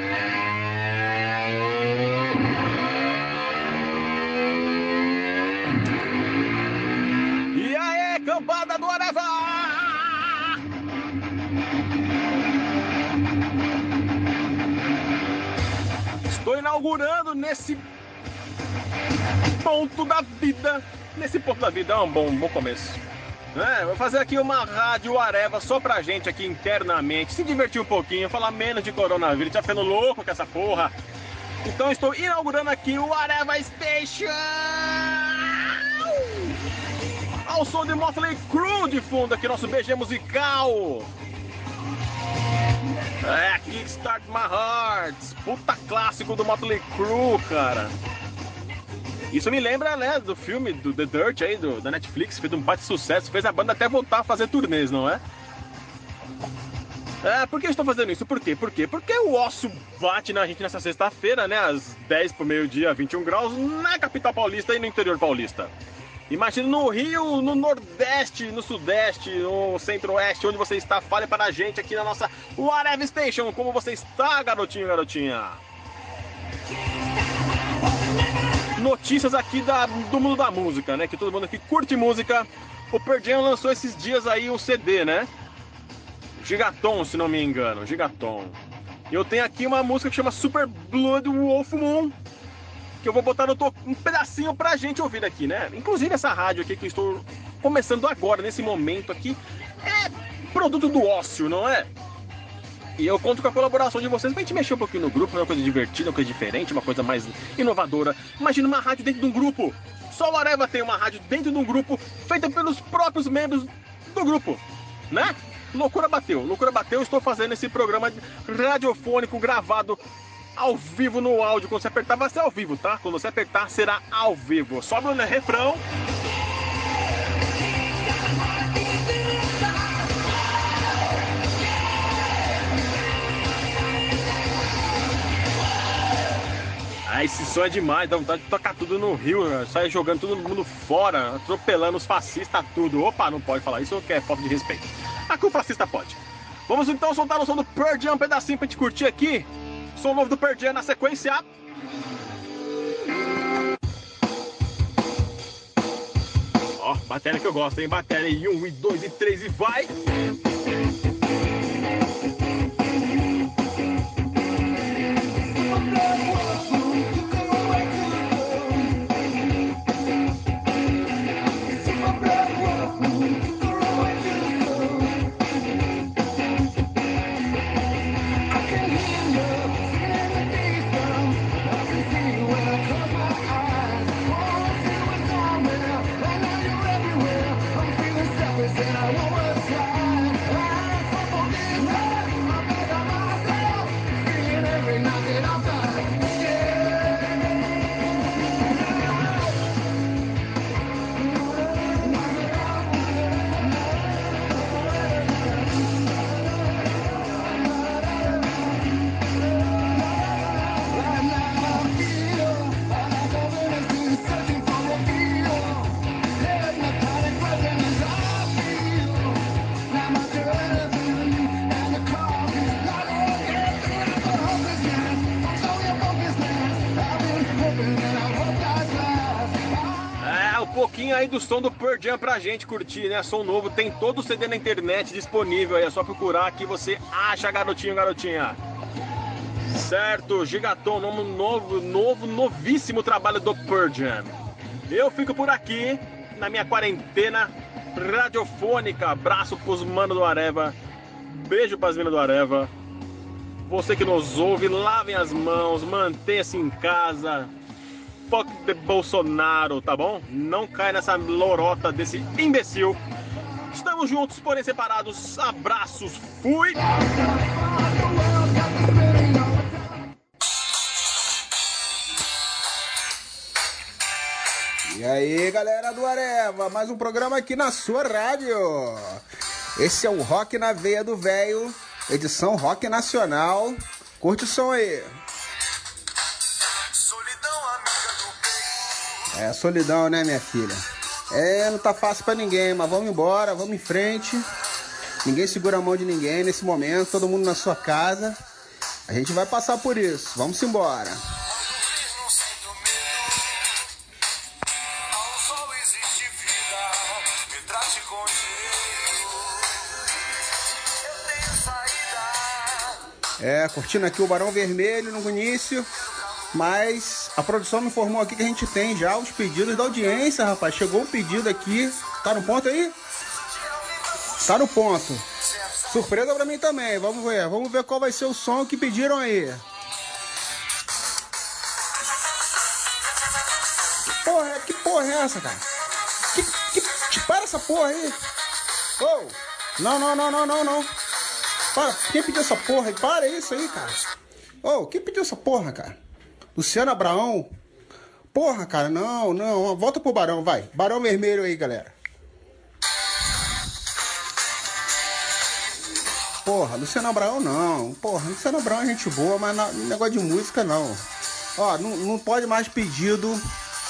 E aí, cambada do Areva! Estou inaugurando nesse ponto da vida. Nesse ponto da vida é um bom, bom começo. É, vou fazer aqui uma rádio Areva só pra gente aqui internamente, se divertir um pouquinho, falar menos de coronavírus, tá ficando louco com essa porra. Então estou inaugurando aqui o Areva Station! Ao som de Motley Crue de fundo aqui, nosso BG musical! É, Kickstart My Heart, puta clássico do Motley Crue, cara. Isso me lembra, né, do filme do The Dirt aí, do, da Netflix, fez um bate sucesso, fez a banda até voltar a fazer turnês, não é? É, por que eu estou fazendo isso? Por quê? Por quê? Porque o osso bate na gente nessa sexta-feira, né, às 10 pro meio-dia, 21 graus, na capital paulista e no interior paulista. Imagina no Rio, no Nordeste, no Sudeste, no Centro-Oeste, onde você está, fale para a gente aqui na nossa Whatever Station. Como você está, garotinho, garotinha? Notícias aqui da, do mundo da música, né? Que todo mundo aqui curte música. O Jam lançou esses dias aí um CD, né? Gigaton, se não me engano, Gigaton. E eu tenho aqui uma música que chama Super Blood Wolf Moon, que eu vou botar no to... um pedacinho pra gente ouvir aqui, né? Inclusive essa rádio aqui que eu estou começando agora, nesse momento aqui, é produto do ócio, não é? E eu conto com a colaboração de vocês pra gente mexer um pouquinho no grupo, uma coisa divertida, uma coisa diferente, uma coisa mais inovadora. Imagina uma rádio dentro de um grupo. Só o Areva tem uma rádio dentro de um grupo, feita pelos próprios membros do grupo, né? Loucura bateu, loucura bateu. Estou fazendo esse programa radiofônico gravado ao vivo no áudio. Quando você apertar, vai ser ao vivo, tá? Quando você apertar, será ao vivo. Sobe o refrão. Ah, esse som é demais, dá vontade de tocar tudo no rio, né? sai jogando todo mundo fora, atropelando os fascistas, tudo. Opa, não pode falar isso, que é falta de respeito. Aqui o fascista pode. Vamos então soltar o som do Pearl Jam, um pedacinho pra gente curtir aqui. Som novo do Pearl Jam na sequência. Ó, bateria que eu gosto, hein? Bateria e um, e dois, e três, e vai! É, Pearl Jam pra gente curtir, né? Som novo, tem todo o CD na internet disponível aí, é só procurar que você acha, garotinho, garotinha. Certo, Gigaton, novo, novo, novo, novíssimo trabalho do Jam. Eu fico por aqui, na minha quarentena radiofônica. Abraço pros manos do Areva. Beijo pras minas do Areva. Você que nos ouve, lavem as mãos, mantenha-se em casa. Fuck the Bolsonaro, tá bom? Não cai nessa lorota desse imbecil. Estamos juntos, porém separados. Abraços, fui! E aí, galera do Areva, mais um programa aqui na sua rádio. Esse é o Rock na Veia do Velho, edição Rock Nacional. Curte o som aí. É solidão, né, minha filha? É, não tá fácil pra ninguém, mas vamos embora, vamos em frente. Ninguém segura a mão de ninguém nesse momento, todo mundo na sua casa. A gente vai passar por isso. Vamos embora. É, curtindo aqui o Barão Vermelho no início. Mas a produção me informou aqui que a gente tem já os pedidos da audiência, rapaz. Chegou um pedido aqui. Tá no ponto aí? Tá no ponto. Surpresa pra mim também. Vamos ver. Vamos ver qual vai ser o som que pediram aí. Porra, que porra é essa, cara? Que, que, para essa porra aí. Oh, não, não, não, não, não, não. Para, quem pediu essa porra aí? Para isso aí, cara. Oh, quem pediu essa porra, cara? Luciano Abraão? Porra, cara, não, não. Volta pro Barão, vai. Barão Vermelho aí, galera. Porra, Luciano Abraão não. Porra, Luciano Abraão é gente boa, mas negócio de música não. Ó, não, não pode mais pedido.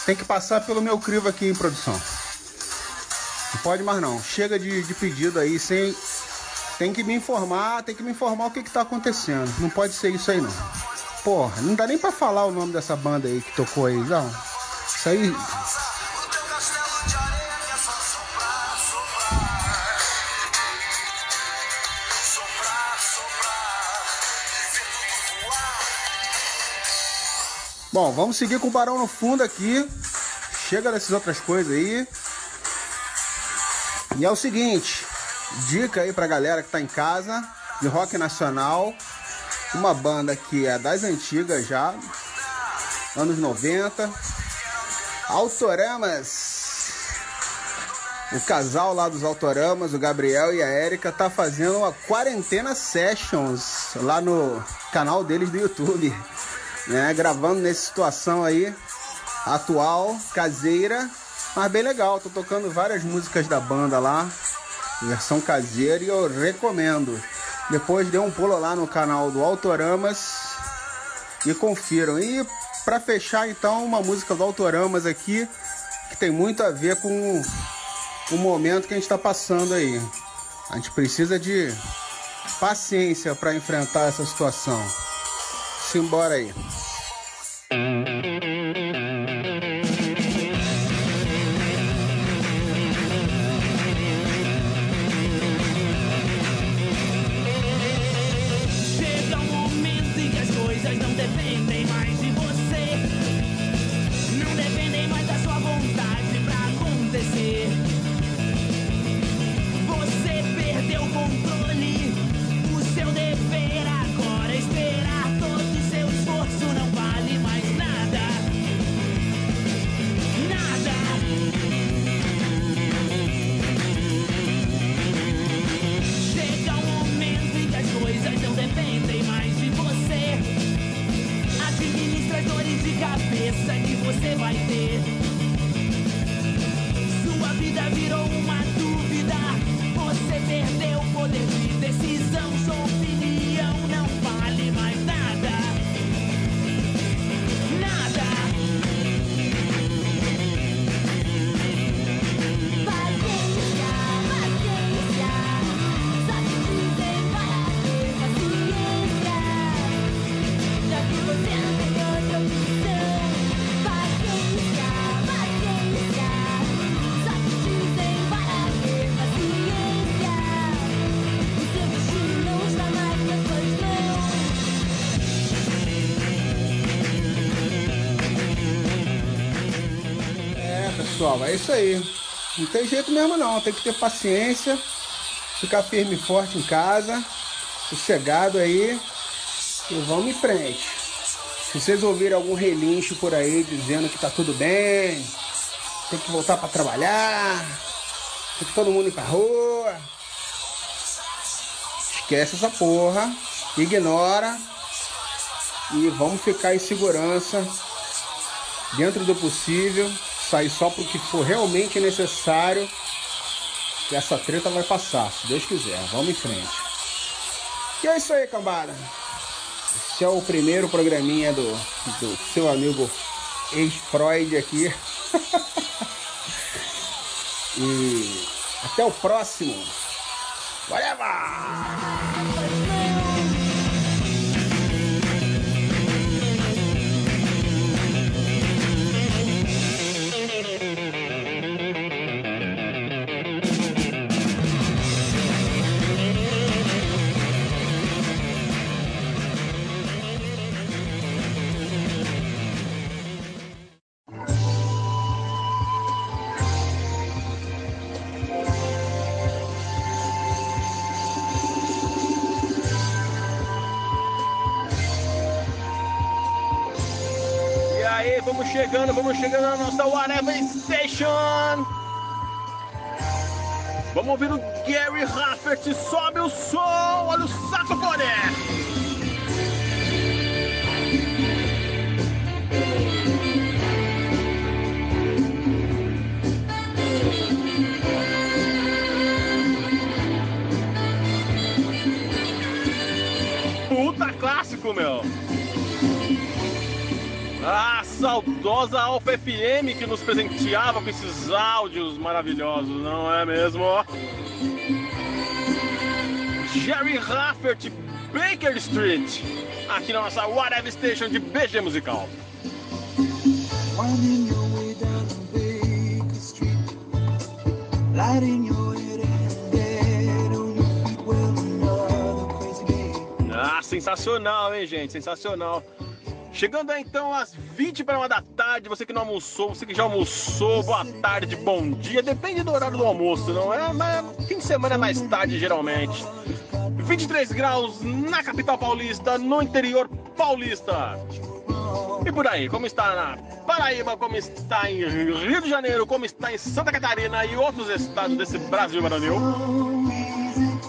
Tem que passar pelo meu crivo aqui em produção. Não pode mais não. Chega de, de pedido aí sem tem que me informar, tem que me informar o que, que tá acontecendo. Não pode ser isso aí não. Porra, não dá nem pra falar o nome dessa banda aí que tocou aí, não. Isso aí. Bom, vamos seguir com o Barão no fundo aqui. Chega dessas outras coisas aí. E é o seguinte, Dica aí pra galera que tá em casa de rock nacional. Uma banda que é das antigas já, anos 90. Autoramas. O casal lá dos Autoramas, o Gabriel e a Érica, tá fazendo uma quarentena sessions lá no canal deles do YouTube, né? Gravando nessa situação aí atual, caseira, mas bem legal. Tô tocando várias músicas da banda lá versão caseira e eu recomendo. Depois dê um pulo lá no canal do Autoramas e confiram. E para fechar então uma música do Autoramas aqui que tem muito a ver com o momento que a gente está passando aí. A gente precisa de paciência para enfrentar essa situação. Simbora aí. É isso aí. Não tem jeito mesmo não, tem que ter paciência, ficar firme e forte em casa, sossegado aí e vamos em frente. Se vocês ouvirem algum relincho por aí dizendo que tá tudo bem, tem que voltar para trabalhar, tem que todo mundo ir pra rua, esquece essa porra, ignora e vamos ficar em segurança dentro do possível sair só porque for realmente necessário. E essa treta vai passar, se Deus quiser. Vamos em frente. E é isso aí, cambada. Esse é o primeiro programinha do, do seu amigo ex-Freud aqui. e até o próximo. Whatever! Chegando, vamos chegando na nossa Whatever Station. Vamos ouvir o Gary Raffert, sobe o som, olha o saxofone. Puta clássico, meu. A saudosa Alfa FM que nos presenteava com esses áudios maravilhosos, não é mesmo? Jerry Raffert, Baker Street, aqui na nossa Whatever Station de BG Musical. Ah, sensacional, hein, gente? Sensacional. Chegando então às 20 para uma da tarde, você que não almoçou, você que já almoçou, boa tarde, bom dia, depende do horário do almoço, não é? Mas fim de semana é mais tarde geralmente. 23 graus na capital paulista, no interior paulista. E por aí, como está na Paraíba, como está em Rio de Janeiro, como está em Santa Catarina e outros estados desse Brasil Brasil.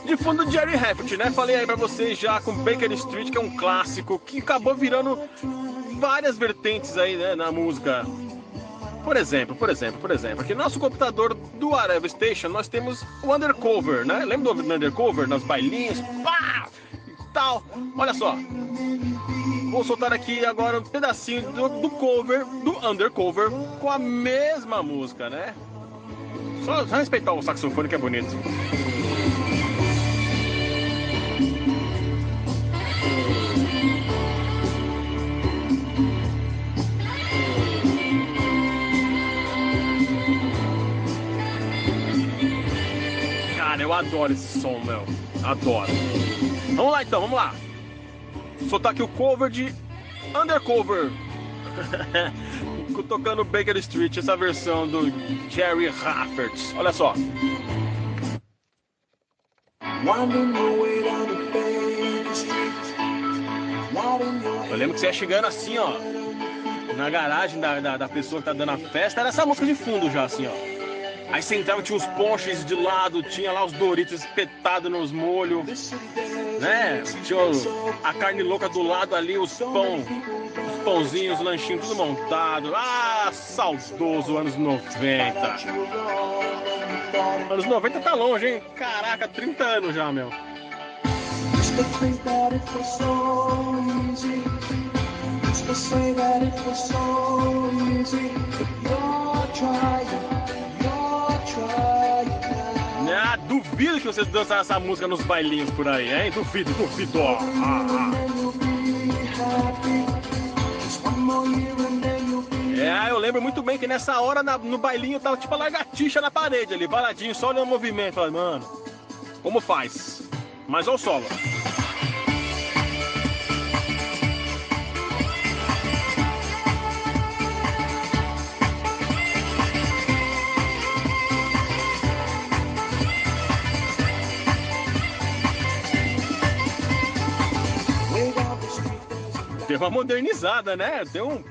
De fundo Jerry Heffert, né? Falei aí pra vocês já com Baker Street, que é um clássico, que acabou virando várias vertentes aí, né, na música. Por exemplo, por exemplo, por exemplo, aqui no nosso computador do Areva Station nós temos o Undercover, né? Lembra do Undercover? Nas bailinhas, pá! E tal. Olha só. Vou soltar aqui agora um pedacinho do, do cover, do Undercover, com a mesma música, né? Só respeitar o saxofone que é bonito. Adoro esse som, meu. Adoro. Vamos lá então, vamos lá. Soltar aqui o cover de Undercover. Tocando Baker Street, essa versão do Jerry Raffert. Olha só. Eu lembro que você ia chegando assim, ó. Na garagem da, da, da pessoa que tá dando a festa, era essa música de fundo já, assim, ó. Aí você entrava, tinha os ponches de lado, tinha lá os Doritos espetados nos molhos, né? Tinha a carne louca do lado ali, os pão, os pãozinhos, os lanchinhos, tudo montado. Ah, saudoso, anos 90. Anos 90 tá longe, hein? Caraca, 30 anos já, meu. Ah, duvido que vocês dançaram essa música nos bailinhos por aí, hein? Duvido, duvido. Ah, ah. É, eu lembro muito bem que nessa hora na, no bailinho tava tipo a lagartixa na parede ali, paradinho, só olhando o movimento. Falei, mano, como faz? Mas olha o solo. Deu uma modernizada, né? Deu um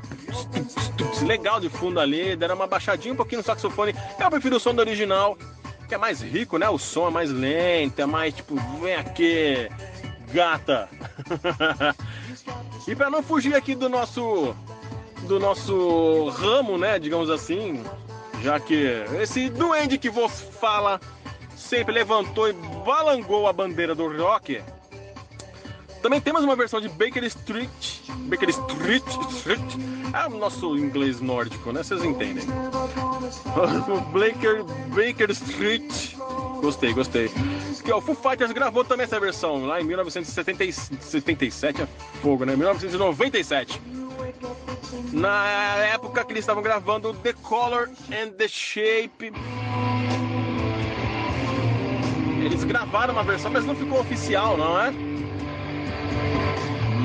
legal de fundo ali, deram uma baixadinha um pouquinho no saxofone. Eu prefiro o som do original, que é mais rico, né? O som é mais lento, é mais tipo, vem aqui, gata. e para não fugir aqui do nosso do nosso ramo, né, digamos assim, já que esse duende que vos fala sempre levantou e balangou a bandeira do rock. Também temos uma versão de Baker Street. Baker Street, Street é o nosso inglês nórdico, né? Vocês entendem. Baker, Baker Street. Gostei, gostei. Que o Foo Fighters gravou também essa versão lá em 1977, é fogo, né? 1997. Na época que eles estavam gravando The Color and the Shape. Eles gravaram uma versão, mas não ficou oficial, não é?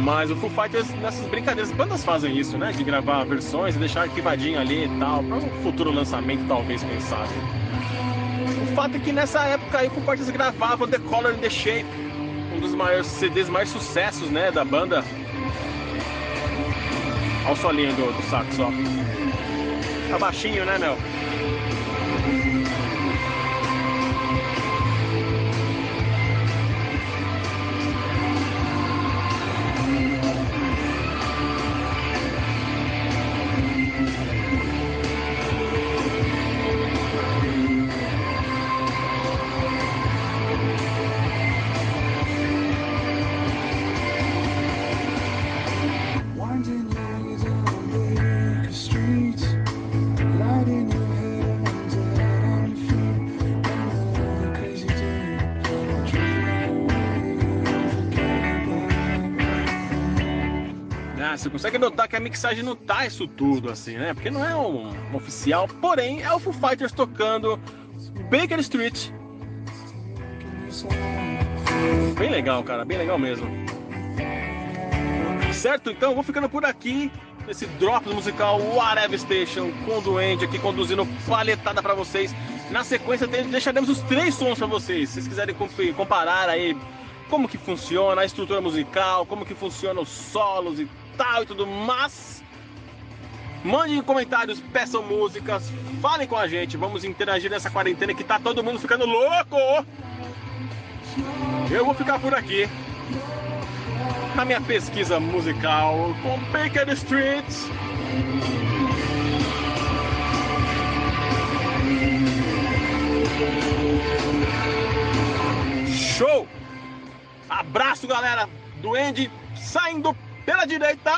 Mas o Foo Fighters, nessas brincadeiras, bandas fazem isso, né? De gravar versões e deixar arquivadinho ali e tal, para um futuro lançamento, talvez, quem sabe. O fato é que nessa época aí o Foo Fighters gravava The Color and the Shape, um dos maiores CDs mais sucessos, né, da banda. Olha o solinho do, do sax, ó. Tá baixinho, né, meu? Consegue notar que a mixagem não tá isso tudo assim, né? Porque não é um, um oficial, porém é o Foo Fighters tocando Baker Street. Bem legal, cara, bem legal mesmo. Certo? Então, vou ficando por aqui nesse drop musical Whatever Station com o Duende aqui conduzindo paletada para vocês. Na sequência deixaremos os três sons para vocês. Se vocês quiserem comparar aí como que funciona a estrutura musical, como que funciona os solos e tal e tudo mais. Mandem comentários, peçam músicas, falem com a gente, vamos interagir nessa quarentena que tá todo mundo ficando louco. Eu vou ficar por aqui na minha pesquisa musical com Baker Street. Show! Abraço, galera do Andy saindo pela direita.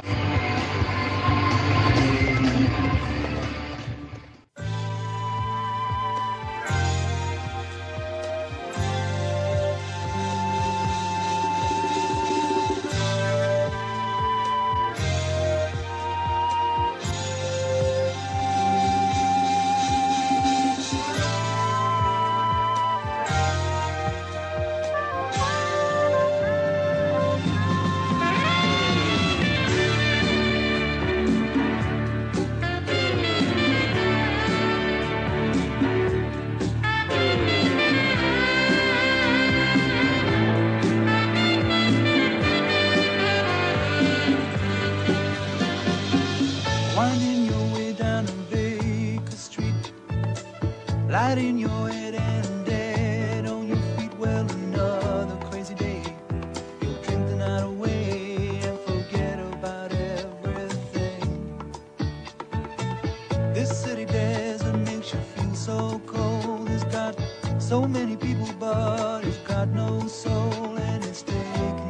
People, but it's got no soul and it's taking.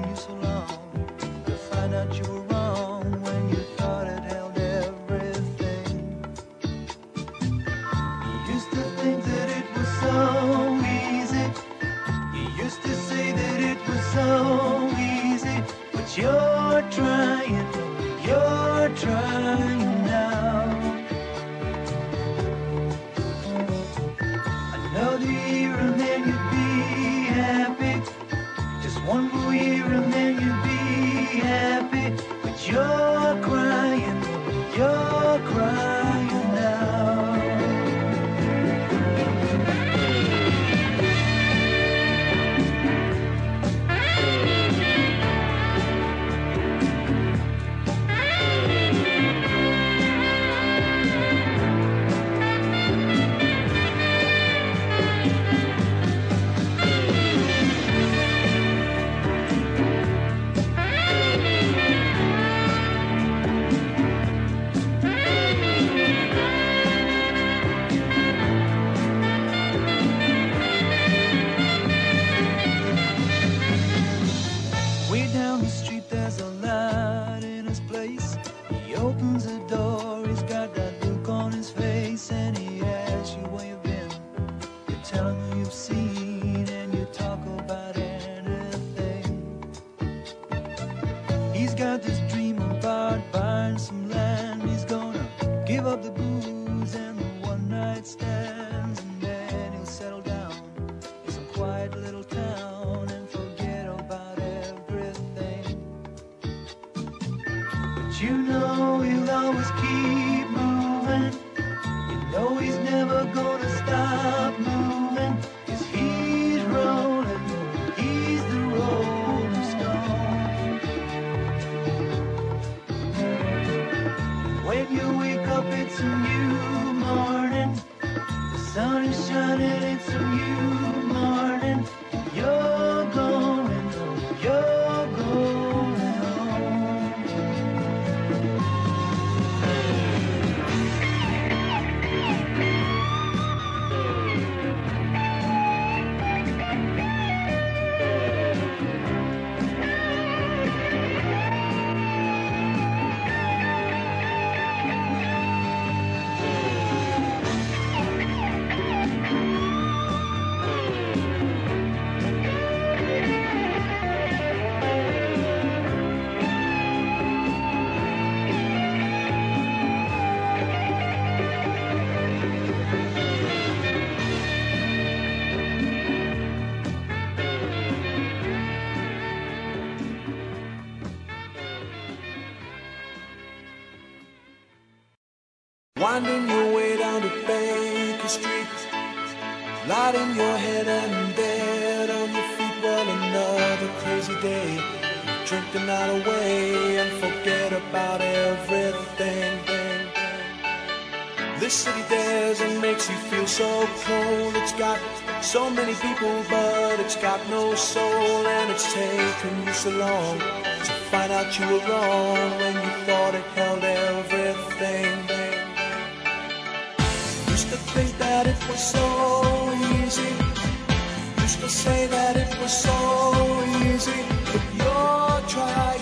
Winding your way down to Baker Street. Lighting your head and dead on your feet. Well, another crazy day. Drink the away and forget about everything. This city dares and makes you feel so cold. It's got so many people, but it's got no soul. And it's taken you so long to find out you were wrong when you thought it held was so easy. Used to say that it was so easy. But you're trying,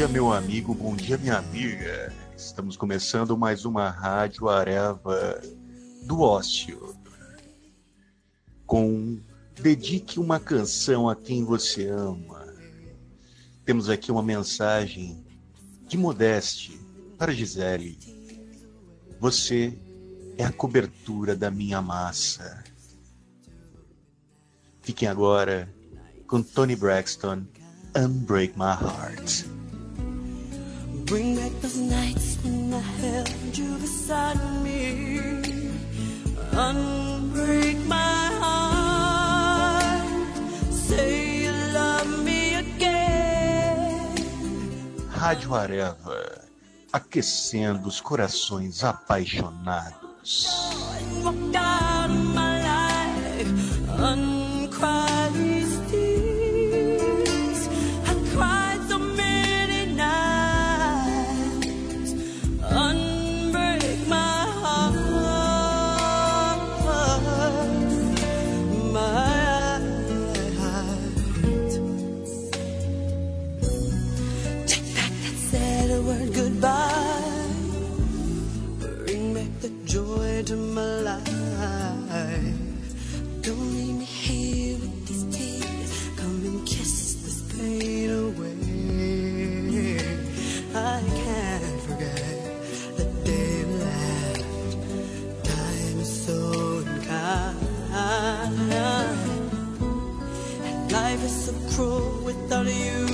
dia, meu amigo, bom dia, minha amiga. Estamos começando mais uma Rádio Areva do Ócio. Com Dedique uma canção a quem você ama. Temos aqui uma mensagem de Modeste para Gisele. Você é a cobertura da minha massa. Fiquem agora com Tony Braxton, Unbreak My Heart. Bring back those nights when I held you beside me. Unbreak my heart. Say you love me again. Rádio Areva, aquecendo os corações apaixonados. Walked out of my life. Joy to my life. Don't leave me here with these tears. Come and kiss this pain away. I can't forget the day we left. Time is so unkind. And life is so cruel without you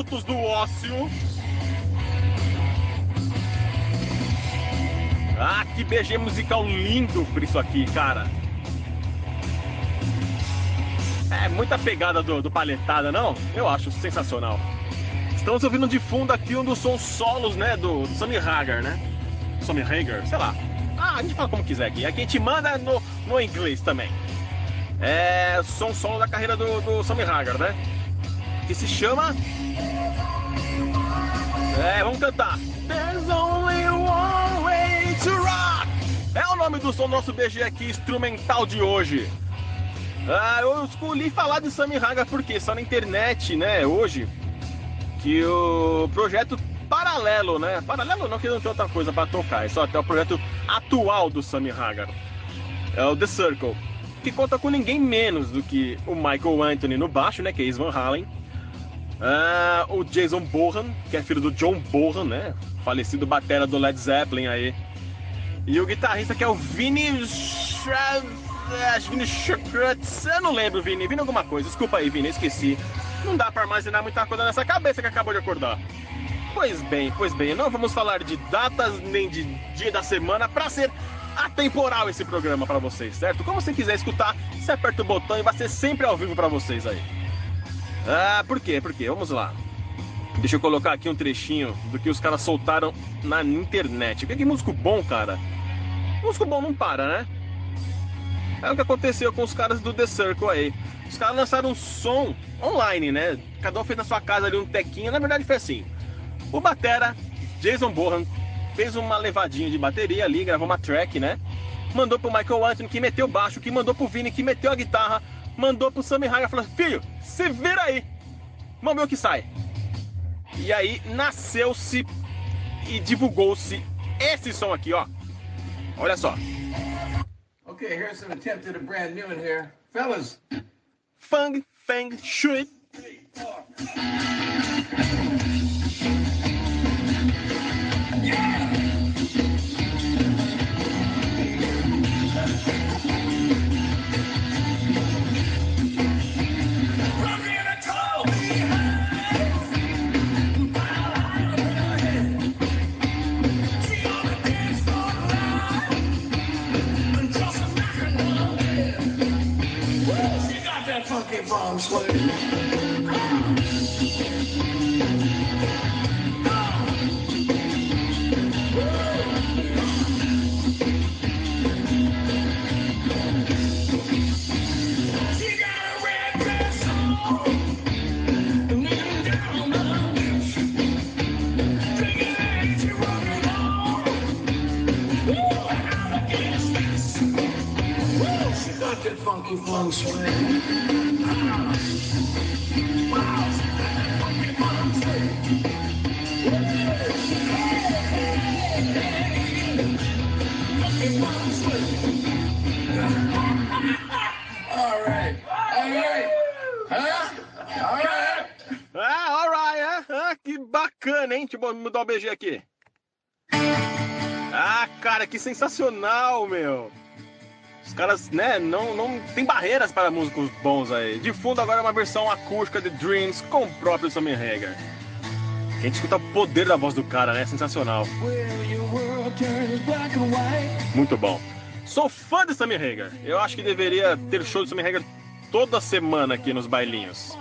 Produtos do Ócio. Ah, que BG musical lindo por isso aqui, cara. É muita pegada do, do Palhetada, não? Eu acho sensacional. Estamos ouvindo de fundo aqui um dos sons solos, né, do, do Sammy Hagar, né? Sammy Hagar, sei lá. Ah, a gente fala como quiser aqui. Aqui a gente manda no, no inglês também. É som solo da carreira do, do Sammy Hagar, né? Que se chama. É, vamos cantar. There's only one way to rock. É o nome do som do nosso BG aqui, instrumental de hoje. Ah, eu escolhi falar de Sammy Hagar porque só na internet, né, hoje, que o projeto paralelo, né? Paralelo não, que não tem outra coisa para tocar, é só até o projeto atual do Sammy Hagar. É o The Circle, que conta com ninguém menos do que o Michael Anthony no baixo, né? Que é Ace Van Halen. Ah, o Jason Bohan, que é filho do John Bohan, né? Falecido batera do Led Zeppelin aí. E o guitarrista que é o acho Vini Schkrutz, eu não lembro, Vini. Vini alguma coisa. Desculpa aí, Vini, esqueci. Não dá pra armazenar muita coisa nessa cabeça que acabou de acordar. Pois bem, pois bem, não vamos falar de datas nem de dia da semana pra ser atemporal esse programa pra vocês, certo? Como você quiser escutar, você aperta o botão e vai ser sempre ao vivo pra vocês aí. Ah, por quê? Por quê? Vamos lá. Deixa eu colocar aqui um trechinho do que os caras soltaram na internet. Que, que músico bom, cara. Músico bom não para, né? É o que aconteceu com os caras do The Circle aí. Os caras lançaram um som online, né? Cada um fez na sua casa ali um tequinho. Na verdade foi assim. O Batera, Jason Bohan, fez uma levadinha de bateria ali, gravou uma track, né? Mandou pro Michael Anthony, que meteu o baixo, que mandou pro Vini, que meteu a guitarra, mandou pro Sammy Hagar, falou, filho, se vira aí, vamos ver o que sai. E aí nasceu-se e divulgou-se esse som aqui, ó. Olha só. Okay, here's an attempt at a brand new one here. Fellas, Fang Fang Shui. got that funky funk swing. Ah, ah, ah, bacana, hein? Deixa eu mudar o BG aqui. Ah, cara, que sensacional, meu. Os caras, né, não, não tem barreiras para músicos bons aí. De fundo agora é uma versão acústica de Dreams com o próprio Sammy Hagar. A gente escuta o poder da voz do cara, né? Sensacional. Muito bom. Sou fã de Sammy Hagar. Eu acho que deveria ter show de Sammy Hagar toda semana aqui nos bailinhos.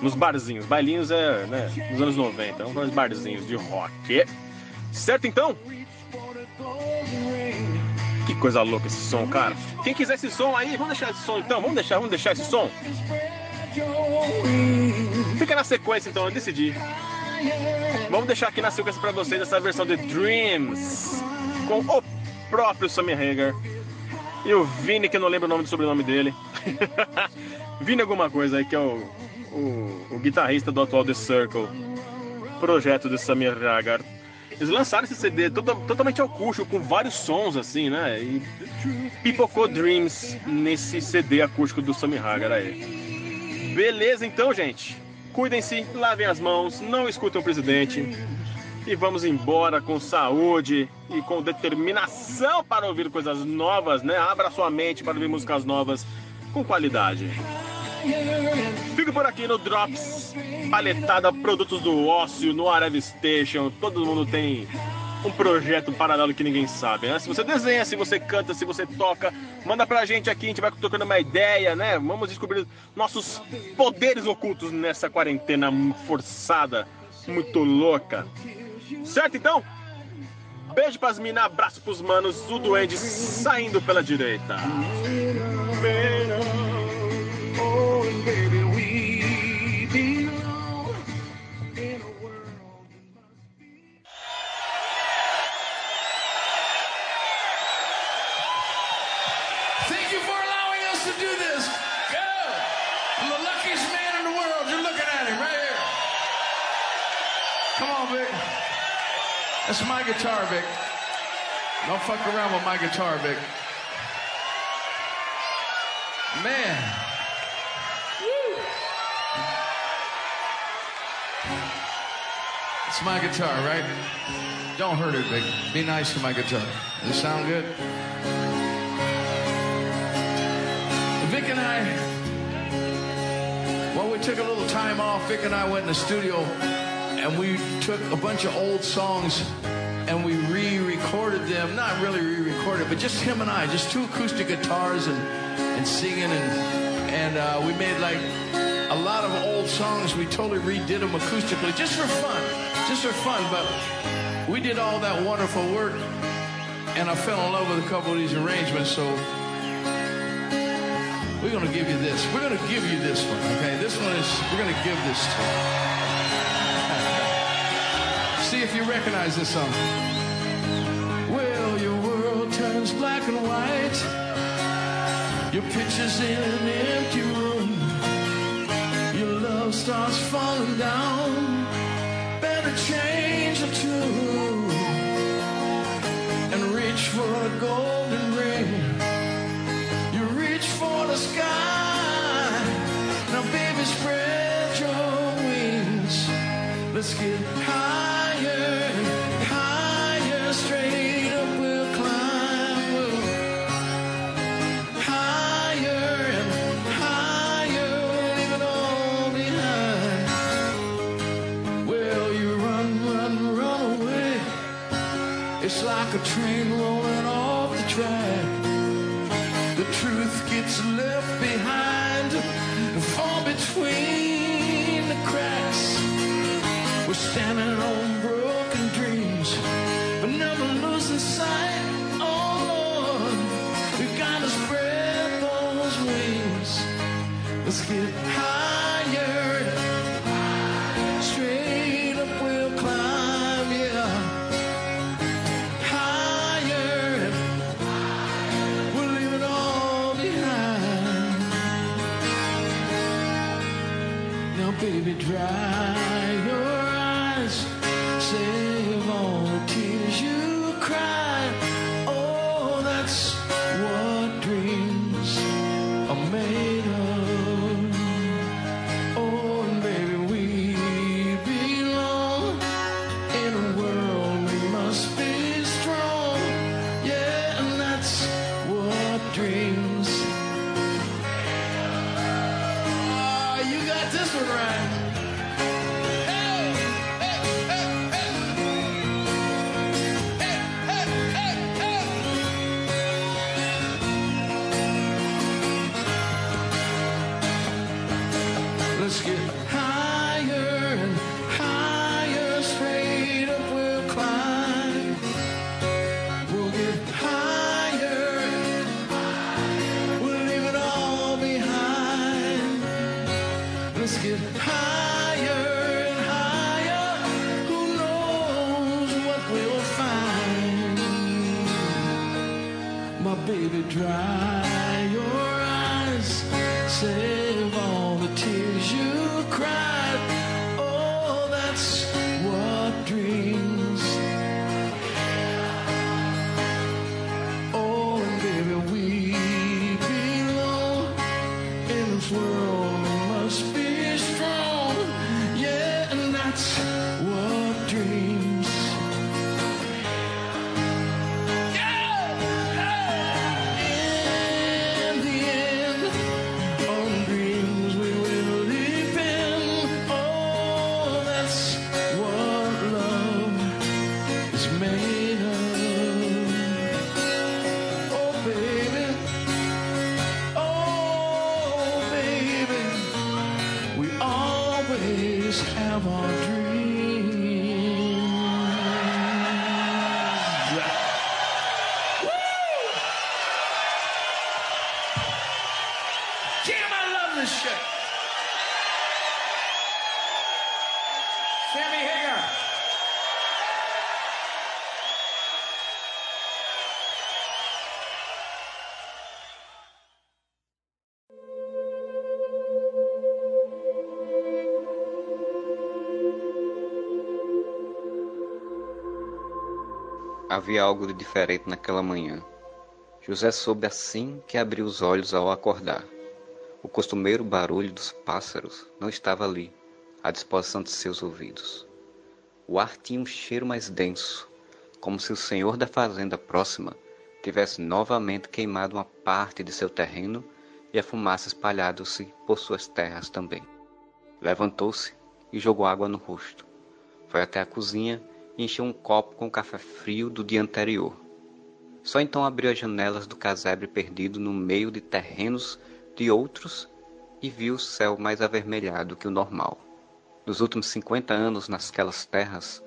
Nos barzinhos. Bailinhos é, né, nos anos 90. Vamos para os barzinhos de rock. Certo então? Que coisa louca esse som, cara. Quem quiser esse som aí, vamos deixar esse som então. Vamos deixar, vamos deixar esse som. Fica na sequência então, eu decidi. Vamos deixar aqui na sequência pra vocês essa versão de Dreams com o próprio Sammy Hagar e o Vini, que eu não lembro o nome do sobrenome dele. Vini alguma coisa aí, que é o, o, o guitarrista do atual The Circle, projeto de Sammy Hagar. Eles lançaram esse CD todo- totalmente acústico, com vários sons assim, né? E pipocou Dreams nesse CD acústico do Sammy Hagar aí. Beleza então, gente. Cuidem-se, lavem as mãos, não escutem o presidente. E vamos embora com saúde e com determinação para ouvir coisas novas, né? Abra sua mente para ouvir músicas novas com qualidade. Fico por aqui no Drops, paletada produtos do ócio, no Arab Station. Todo mundo tem um projeto paralelo que ninguém sabe, né? Se você desenha, se você canta, se você toca, manda pra gente aqui, a gente vai trocando uma ideia, né? Vamos descobrir nossos poderes ocultos nessa quarentena forçada, muito louca. Certo então? Beijo pras minas, abraço pros manos, o duende saindo pela direita. Oh, and baby, we in a world that must be. Thank you for allowing us to do this. I'm the luckiest man in the world. You're looking at him right here. Come on, Vic. That's my guitar, Vic. Don't fuck around with my guitar, Vic. Man. It's my guitar, right? Don't hurt it, Vic. Be nice to my guitar. Does it sound good? Vic and I, well, we took a little time off. Vic and I went in the studio and we took a bunch of old songs and we re-recorded them. Not really re-recorded, but just him and I, just two acoustic guitars and, and singing and, and uh, we made like a lot of old songs. We totally redid them acoustically just for fun, just for fun. But we did all that wonderful work and I fell in love with a couple of these arrangements. So we're gonna give you this. We're gonna give you this one, okay? This one is, we're gonna give this to you. See if you recognize this song. Well, your world turns black and white. Your picture's in an empty room. Your love starts falling down. Let's get higher, higher, straight up we'll climb. We'll higher and higher, leave it all behind. Well, you run, run, run away. It's like a train rolling off the track. The truth gets left behind Sammy Hagar. Havia algo de diferente naquela manhã. José soube assim que abriu os olhos ao acordar. Costumeiro barulho dos pássaros não estava ali, à disposição de seus ouvidos. O ar tinha um cheiro mais denso, como se o senhor da fazenda próxima tivesse novamente queimado uma parte de seu terreno e a fumaça espalhado-se por suas terras também. Levantou-se e jogou água no rosto. Foi até a cozinha e encheu um copo com café frio do dia anterior. Só então abriu as janelas do casebre perdido no meio de terrenos de outros e viu o céu mais avermelhado que o normal. Nos últimos 50 anos nasquelas terras,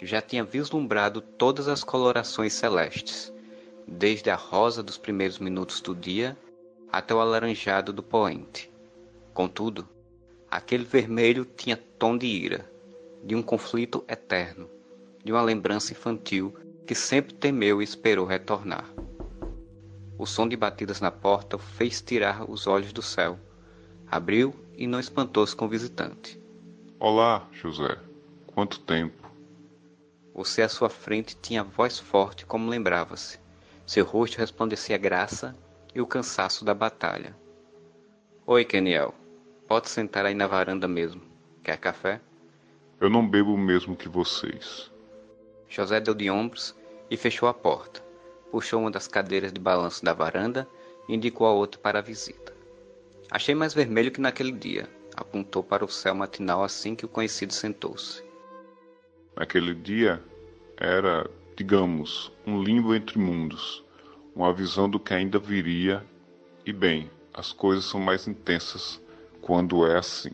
já tinha vislumbrado todas as colorações celestes, desde a rosa dos primeiros minutos do dia até o alaranjado do poente. Contudo, aquele vermelho tinha tom de ira, de um conflito eterno, de uma lembrança infantil que sempre temeu e esperou retornar. O som de batidas na porta o fez tirar os olhos do céu. Abriu e não espantou-se com o visitante. Olá, José. Quanto tempo? Você à sua frente tinha voz forte como lembrava-se. Seu rosto resplandecia a graça e o cansaço da batalha. Oi, Keniel. Pode sentar aí na varanda mesmo. Quer café? Eu não bebo o mesmo que vocês. José deu de ombros e fechou a porta. Puxou uma das cadeiras de balanço da varanda e indicou a outra para a visita. Achei mais vermelho que naquele dia. Apontou para o céu matinal assim que o conhecido sentou-se. Naquele dia era, digamos, um limbo entre mundos, uma visão do que ainda viria, e bem, as coisas são mais intensas quando é assim.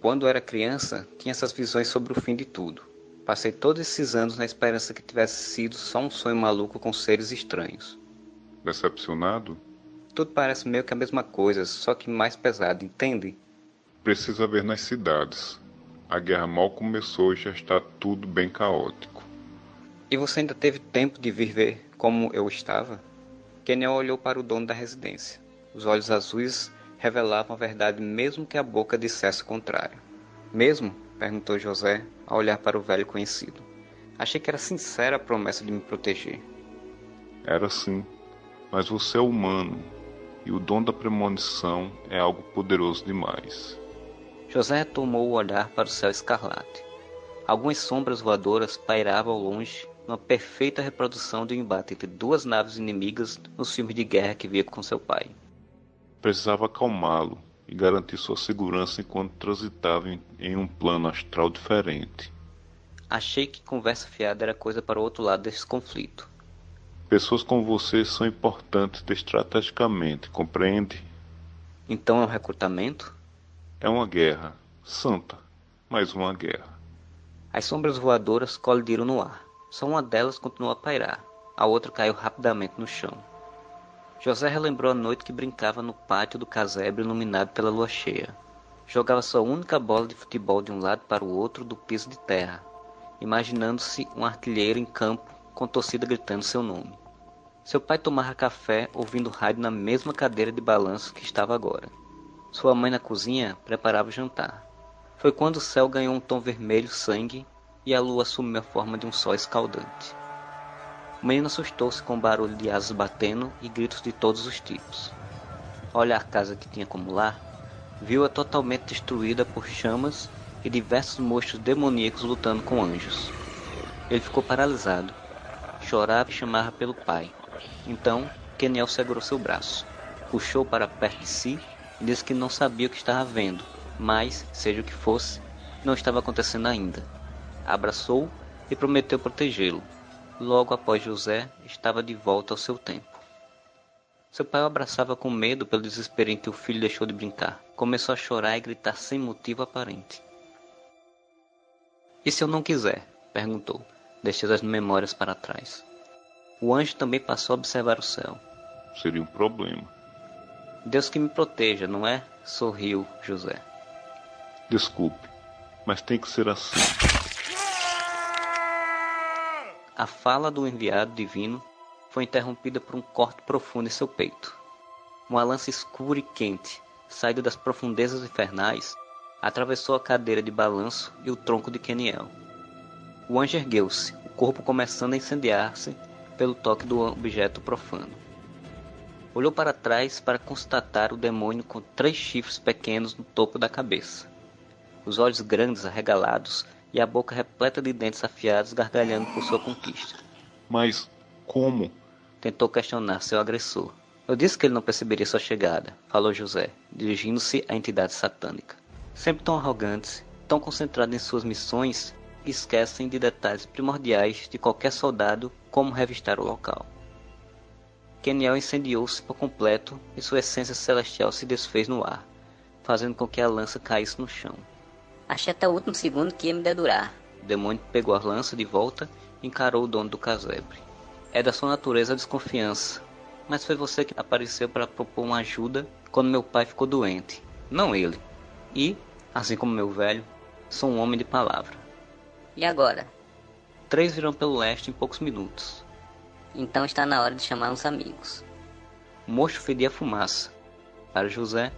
Quando era criança, tinha essas visões sobre o fim de tudo. Passei todos esses anos na esperança que tivesse sido só um sonho maluco com seres estranhos. Decepcionado? Tudo parece meio que a mesma coisa, só que mais pesado, entende? Precisa ver nas cidades. A guerra mal começou e já está tudo bem caótico. E você ainda teve tempo de vir ver como eu estava? Keniel olhou para o dono da residência. Os olhos azuis revelavam a verdade mesmo que a boca dissesse o contrário. Mesmo? Perguntou José ao olhar para o velho conhecido. Achei que era sincera a promessa de me proteger. Era sim, mas você é humano e o dom da premonição é algo poderoso demais. José retomou o olhar para o céu escarlate. Algumas sombras voadoras pairavam ao longe, numa perfeita reprodução do embate entre duas naves inimigas nos filmes de guerra que via com seu pai. Precisava acalmá-lo e garantir sua segurança enquanto transitava em, em um plano astral diferente. Achei que conversa fiada era coisa para o outro lado desse conflito. Pessoas como você são importantes estrategicamente, compreende? Então é um recrutamento? É uma guerra. Santa. Mais uma guerra. As sombras voadoras colidiram no ar. Só uma delas continuou a pairar. A outra caiu rapidamente no chão. José relembrou a noite que brincava no pátio do casebre iluminado pela lua cheia. Jogava sua única bola de futebol de um lado para o outro do piso de terra, imaginando-se um artilheiro em campo com torcida gritando seu nome. Seu pai tomava café ouvindo rádio na mesma cadeira de balanço que estava agora. Sua mãe na cozinha preparava o jantar. Foi quando o céu ganhou um tom vermelho sangue e a lua assumiu a forma de um sol escaldante. O menino assustou-se com o barulho de asas batendo e gritos de todos os tipos. Ao olhar a casa que tinha como lar, viu-a totalmente destruída por chamas e diversos monstros demoníacos lutando com anjos. Ele ficou paralisado. Chorava e chamava pelo pai. Então, Keniel segurou seu braço, puxou para perto de si e disse que não sabia o que estava vendo, mas, seja o que fosse, não estava acontecendo ainda. Abraçou e prometeu protegê-lo. Logo após José, estava de volta ao seu tempo. Seu pai o abraçava com medo pelo desespero em que o filho deixou de brincar. Começou a chorar e gritar sem motivo aparente. E se eu não quiser? perguntou, deixando as memórias para trás. O anjo também passou a observar o céu. Seria um problema. Deus que me proteja, não é? sorriu José. Desculpe, mas tem que ser assim. A fala do enviado divino foi interrompida por um corte profundo em seu peito. Uma lança escura e quente, saída das profundezas infernais, atravessou a cadeira de balanço e o tronco de Keniel. O anjo ergueu-se, o corpo começando a incendiar-se pelo toque do objeto profano. Olhou para trás para constatar o demônio com três chifres pequenos no topo da cabeça, os olhos grandes arregalados e a boca repleta de dentes afiados gargalhando por sua conquista. Mas como? Tentou questionar seu agressor. Eu disse que ele não perceberia sua chegada, falou José, dirigindo-se à entidade satânica. Sempre tão arrogantes, tão concentrados em suas missões, que esquecem de detalhes primordiais de qualquer soldado, como revistar o local. Keniel incendiou-se por completo e sua essência celestial se desfez no ar, fazendo com que a lança caísse no chão. Achei até o último segundo que ia me dedurar. O demônio pegou a lança de volta e encarou o dono do casebre. É da sua natureza a desconfiança, mas foi você que apareceu para propor uma ajuda quando meu pai ficou doente, não ele. E, assim como meu velho, sou um homem de palavra. E agora? Três virão pelo leste em poucos minutos. Então está na hora de chamar uns amigos. O mocho fedia fumaça. Para José,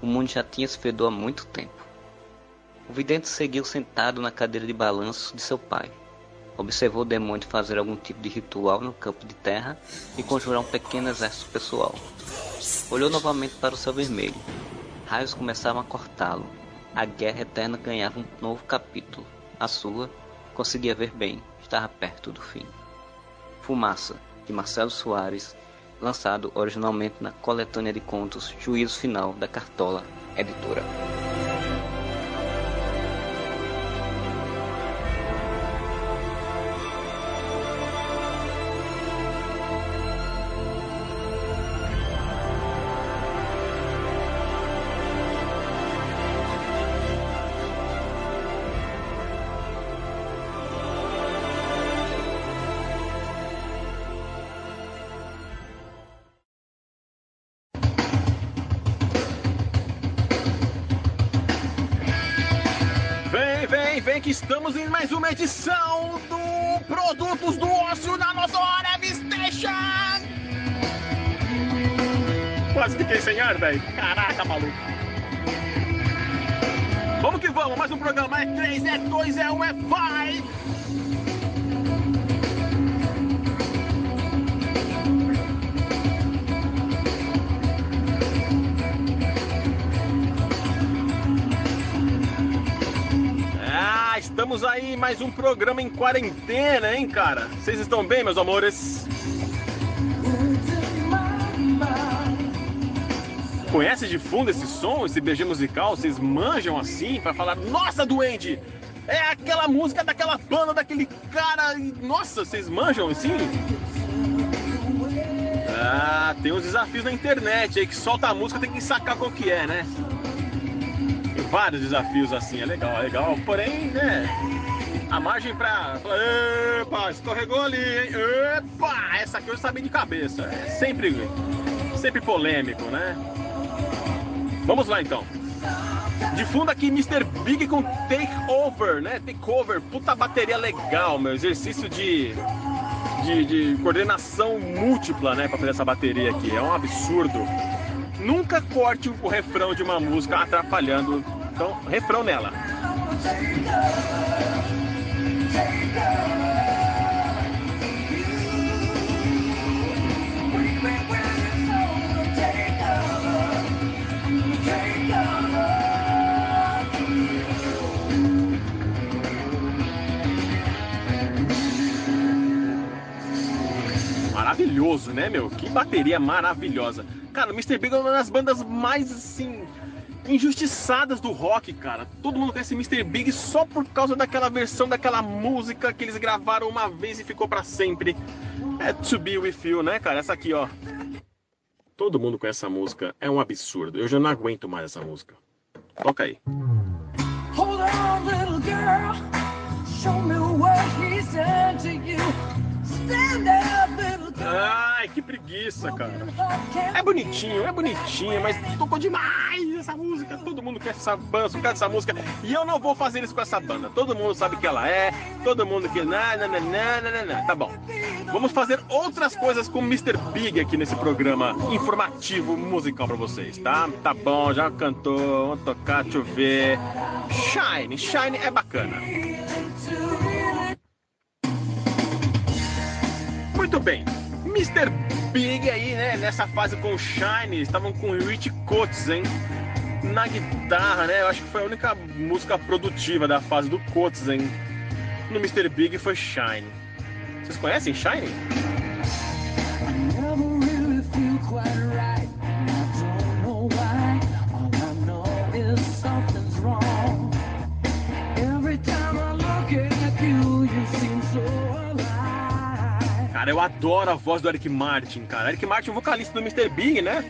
o mundo já tinha se fedor há muito tempo. O vidente seguiu sentado na cadeira de balanço de seu pai. Observou o demônio fazer algum tipo de ritual no campo de terra e conjurar um pequeno exército pessoal. Olhou novamente para o céu vermelho. Raios começavam a cortá-lo. A guerra eterna ganhava um novo capítulo. A sua, conseguia ver bem, estava perto do fim. Fumaça, de Marcelo Soares, lançado originalmente na coletânea de contos Juízo Final da Cartola Editora. Ar, velho. Caraca, maluco. Vamos que vamos, mais um programa. É 3, é 2, é 1, é vai! Ah, estamos aí, mais um programa em quarentena, hein, cara? Vocês estão bem, meus amores? Conhece de fundo esse som, esse BG musical? Vocês manjam assim pra falar, nossa, Duende! É aquela música daquela banda, daquele cara. Nossa, vocês manjam assim? Ah, tem uns desafios na internet aí que solta a música, tem que sacar qual que é, né? Tem vários desafios assim, é legal, é legal. Porém, né? A margem pra. Epa, escorregou ali, hein? Epa! Essa aqui eu sabia de cabeça. É sempre, sempre polêmico, né? Vamos lá então. De fundo aqui, Mr. Big com Take Over, né? Take Over, puta bateria legal, meu. Exercício de, de, de coordenação múltipla, né? Pra fazer essa bateria aqui. É um absurdo. Nunca corte o refrão de uma música atrapalhando. Então, refrão nela. Né, meu? Que bateria maravilhosa. Cara, o Mr. Big é uma das bandas mais, assim, injustiçadas do rock, cara. Todo mundo conhece Mr. Big só por causa daquela versão daquela música que eles gravaram uma vez e ficou pra sempre. É To Be With You, né, cara? Essa aqui, ó. Todo mundo conhece essa música. É um absurdo. Eu já não aguento mais essa música. Toca aí. Hold on, little girl. Show me what he's done to you. Ai, que preguiça, cara. É bonitinho, é bonitinho, mas tocou demais essa música. Todo mundo quer essa banda, quer essa música. E eu não vou fazer isso com essa banda. Todo mundo sabe que ela é, todo mundo que. Não, não, não, não, não. Tá bom. Vamos fazer outras coisas com o Mr. Big aqui nesse programa informativo musical pra vocês, tá? Tá bom, já cantou, vamos tocar, deixa eu ver. Shine, Shine é bacana. Muito bem. Mr. Big aí, né? Nessa fase com o Shine, estavam com o Rich Kotzen na guitarra, né? Eu acho que foi a única música produtiva da fase do Kotzen no Mr. Big foi Shine. Vocês conhecem Shine? never really feel quite Cara, eu adoro a voz do Eric Martin, cara. Eric Martin, vocalista do Mr. Big, né?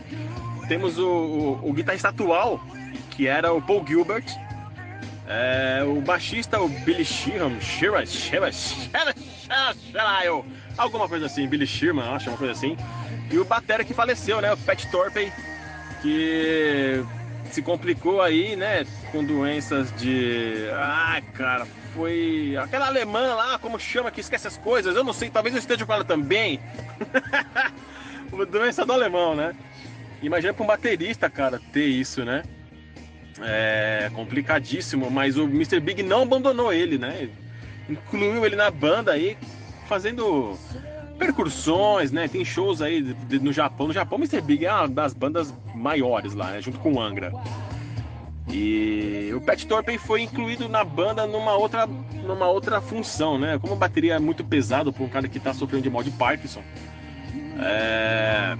Temos o, o, o guitarrista atual, que era o Paul Gilbert. É, o baixista, o Billy Sheehan, Sheeran, Sheeran, Sheeran, Sheeran, alguma coisa assim, Billy Sheeran, acho, uma coisa assim. E o batera que faleceu, né? O Pat Torpey, que se complicou aí, né? Com doenças de... Ah, cara, foi... Aquela alemã lá, como chama, que esquece as coisas. Eu não sei, talvez eu esteja com ela também. Doença do alemão, né? Imagina pra um baterista, cara, ter isso, né? É complicadíssimo, mas o Mr. Big não abandonou ele, né? Incluiu ele na banda aí, fazendo percussões, né? Tem shows aí no Japão. No Japão, o Mr. Big é uma das bandas maiores lá, né? Junto com o Angra. E o Pat Torpey foi incluído na banda numa outra, numa outra função, né? Como a bateria é muito pesado para um cara que tá sofrendo de mal de Parkinson. É...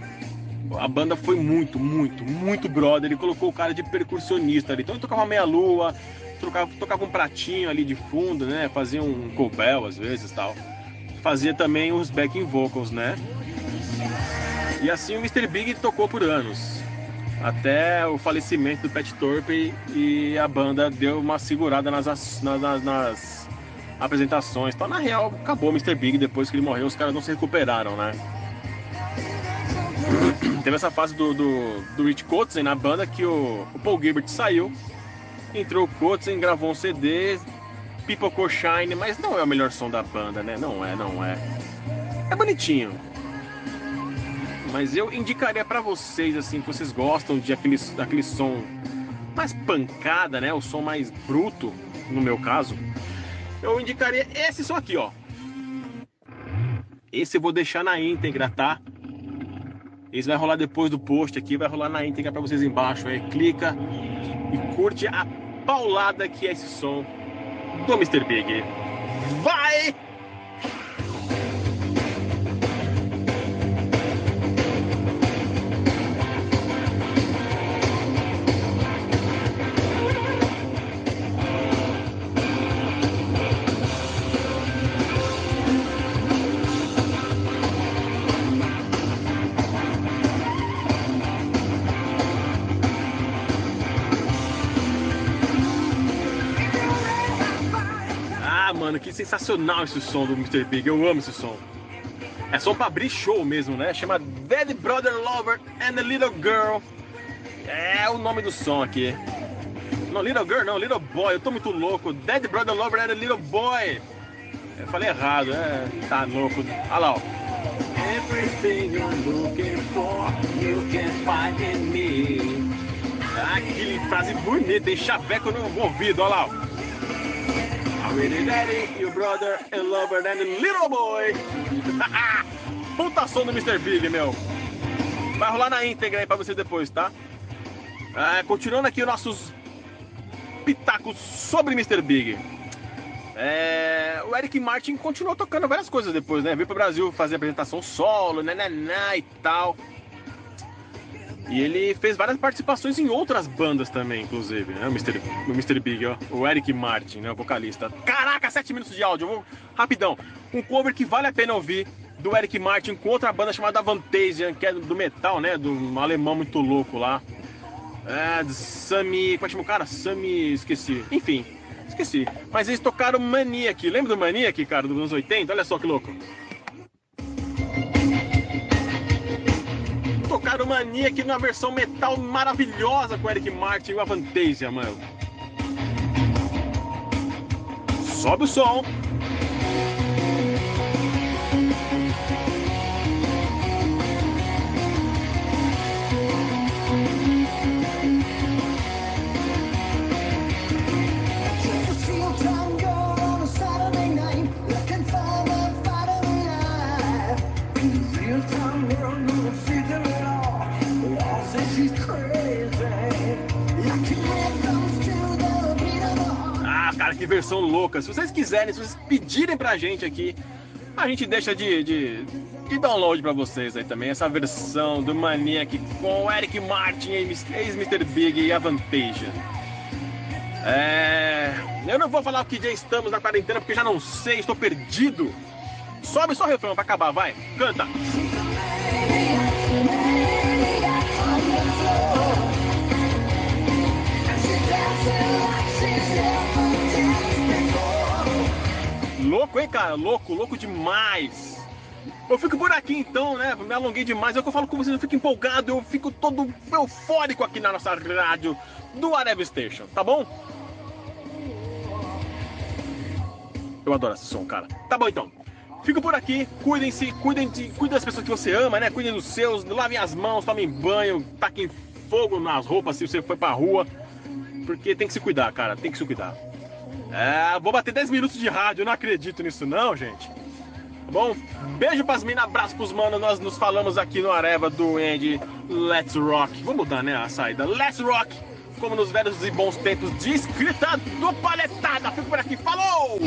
A banda foi muito, muito, muito brother. Ele colocou o cara de percussionista ali. Então ele tocava meia lua, tocava, tocava um pratinho ali de fundo, né? Fazia um cobel às vezes tal. Fazia também os backing vocals, né? E assim o Mr. Big tocou por anos. Até o falecimento do Pat Torpey e a banda deu uma segurada nas, as- nas, nas- nas apresentações. Então, na real, acabou o Mr. Big depois que ele morreu, os caras não se recuperaram, né? Teve essa fase do, do, do Rich Kotzen na banda que o, o Paul Gilbert saiu, entrou o Kotzen, gravou um CD, pipocou Shine, mas não é o melhor som da banda, né? Não é, não é. É bonitinho. Mas eu indicaria pra vocês, assim, que vocês gostam de aquele, daquele som mais pancada, né? O som mais bruto, no meu caso. Eu indicaria esse som aqui, ó. Esse eu vou deixar na íntegra, tá? Esse vai rolar depois do post aqui, vai rolar na íntegra pra vocês embaixo. Aí clica e curte a paulada que é esse som do Mr. Big. Vai! Mano, que sensacional esse som do Mr. Big. Eu amo esse som. É som pra abrir show mesmo, né? Chama Dead Brother Lover and a Little Girl. É o nome do som aqui. Não, Little Girl não, Little Boy. Eu tô muito louco. Dead Brother Lover and a Little Boy. Eu falei errado, é. Tá louco. Olha lá, ó. Everything you're looking for, you can find in me. Ah, que frase bonita, hein? Chaveco no ouvido, olha lá, ó. Really daddy, your brother, and lover, and little boy. Puta som do Mr. Big, meu. Vai rolar na íntegra aí pra você depois, tá? Ah, continuando aqui os nossos pitacos sobre Mr. Big. É, o Eric Martin continuou tocando várias coisas depois, né? Veio pro Brasil fazer apresentação solo, nananá e tal. E ele fez várias participações em outras bandas também, inclusive, né? O Mr. O Mr. Big, ó. O Eric Martin, né? O vocalista. Caraca, sete minutos de áudio. Eu vou rapidão. Um cover que vale a pena ouvir do Eric Martin com outra banda chamada Avantasia, que é do metal, né? Do um alemão muito louco lá. É, Sami. Como é que chama o cara? Sami. Esqueci. Enfim, esqueci. Mas eles tocaram Maniac. Lembra do Maniac, cara, dos anos 80? Olha só que louco. Tocaram Maniac numa versão metal maravilhosa com Eric Martin e o Avantasia, mano. Sobe o som. Versão louca. Se vocês quiserem, se vocês pedirem pra gente aqui, a gente deixa de, de, de download pra vocês aí também. Essa versão do Maniac com Eric Martin, ex-Mr. Big e Avantasia. É. Eu não vou falar que dia estamos na quarentena porque já não sei, estou perdido. Sobe só o refrão pra acabar, vai. Canta. Louco, hein, cara? Louco, louco demais. Eu fico por aqui então, né? Me alonguei demais. É o que eu falo com vocês, eu fico empolgado, eu fico todo eufórico aqui na nossa rádio do Areva Station, tá bom? Eu adoro esse som, cara. Tá bom então. Fico por aqui, cuidem-se, cuidem, de, cuidem das pessoas que você ama, né? Cuidem dos seus, lavem as mãos, tomem banho, taquem fogo nas roupas se você for pra rua. Porque tem que se cuidar, cara, tem que se cuidar. É, vou bater 10 minutos de rádio, não acredito nisso não, gente. Tá bom? Beijo pras minas, abraço pros manos, nós nos falamos aqui no Areva do Andy Let's Rock. Vamos mudar, né, a saída. Let's Rock! Como nos velhos e bons tempos de escrita do Paletada. Fico por aqui, falou!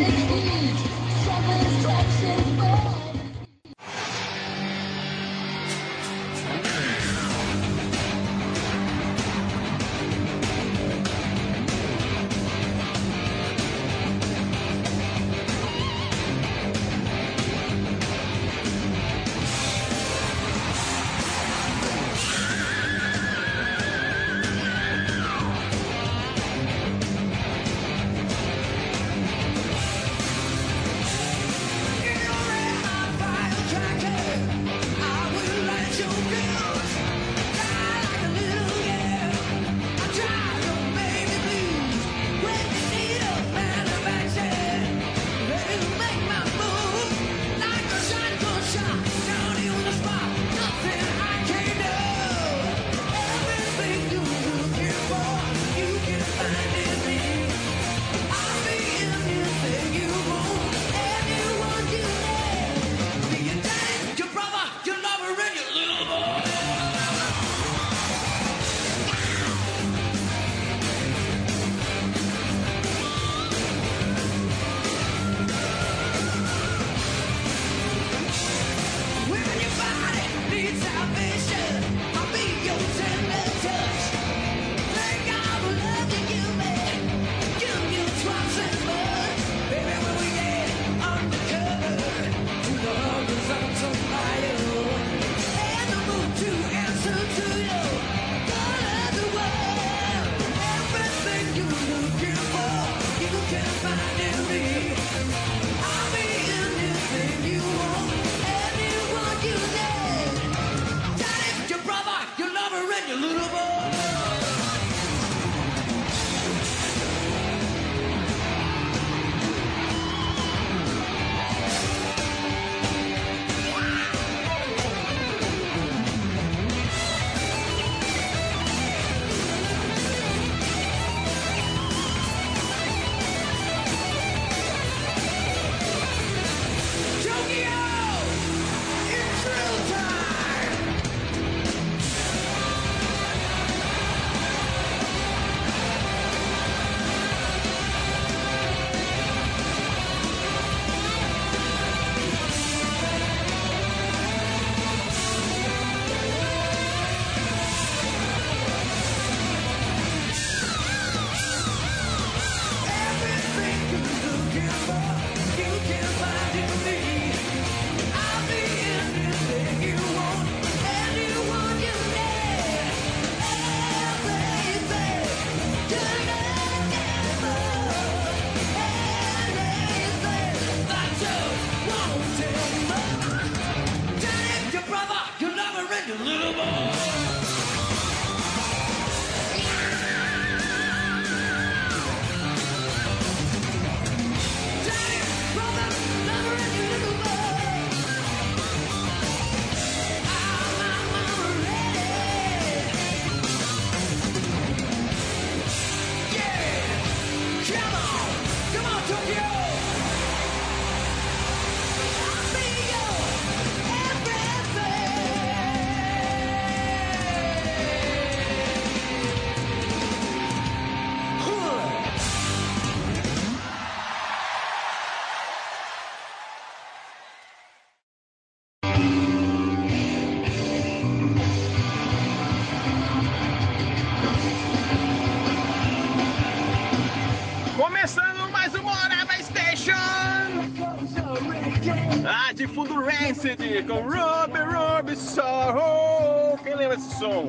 Com Ruby Ruby Sorrow. Quem lembra desse som?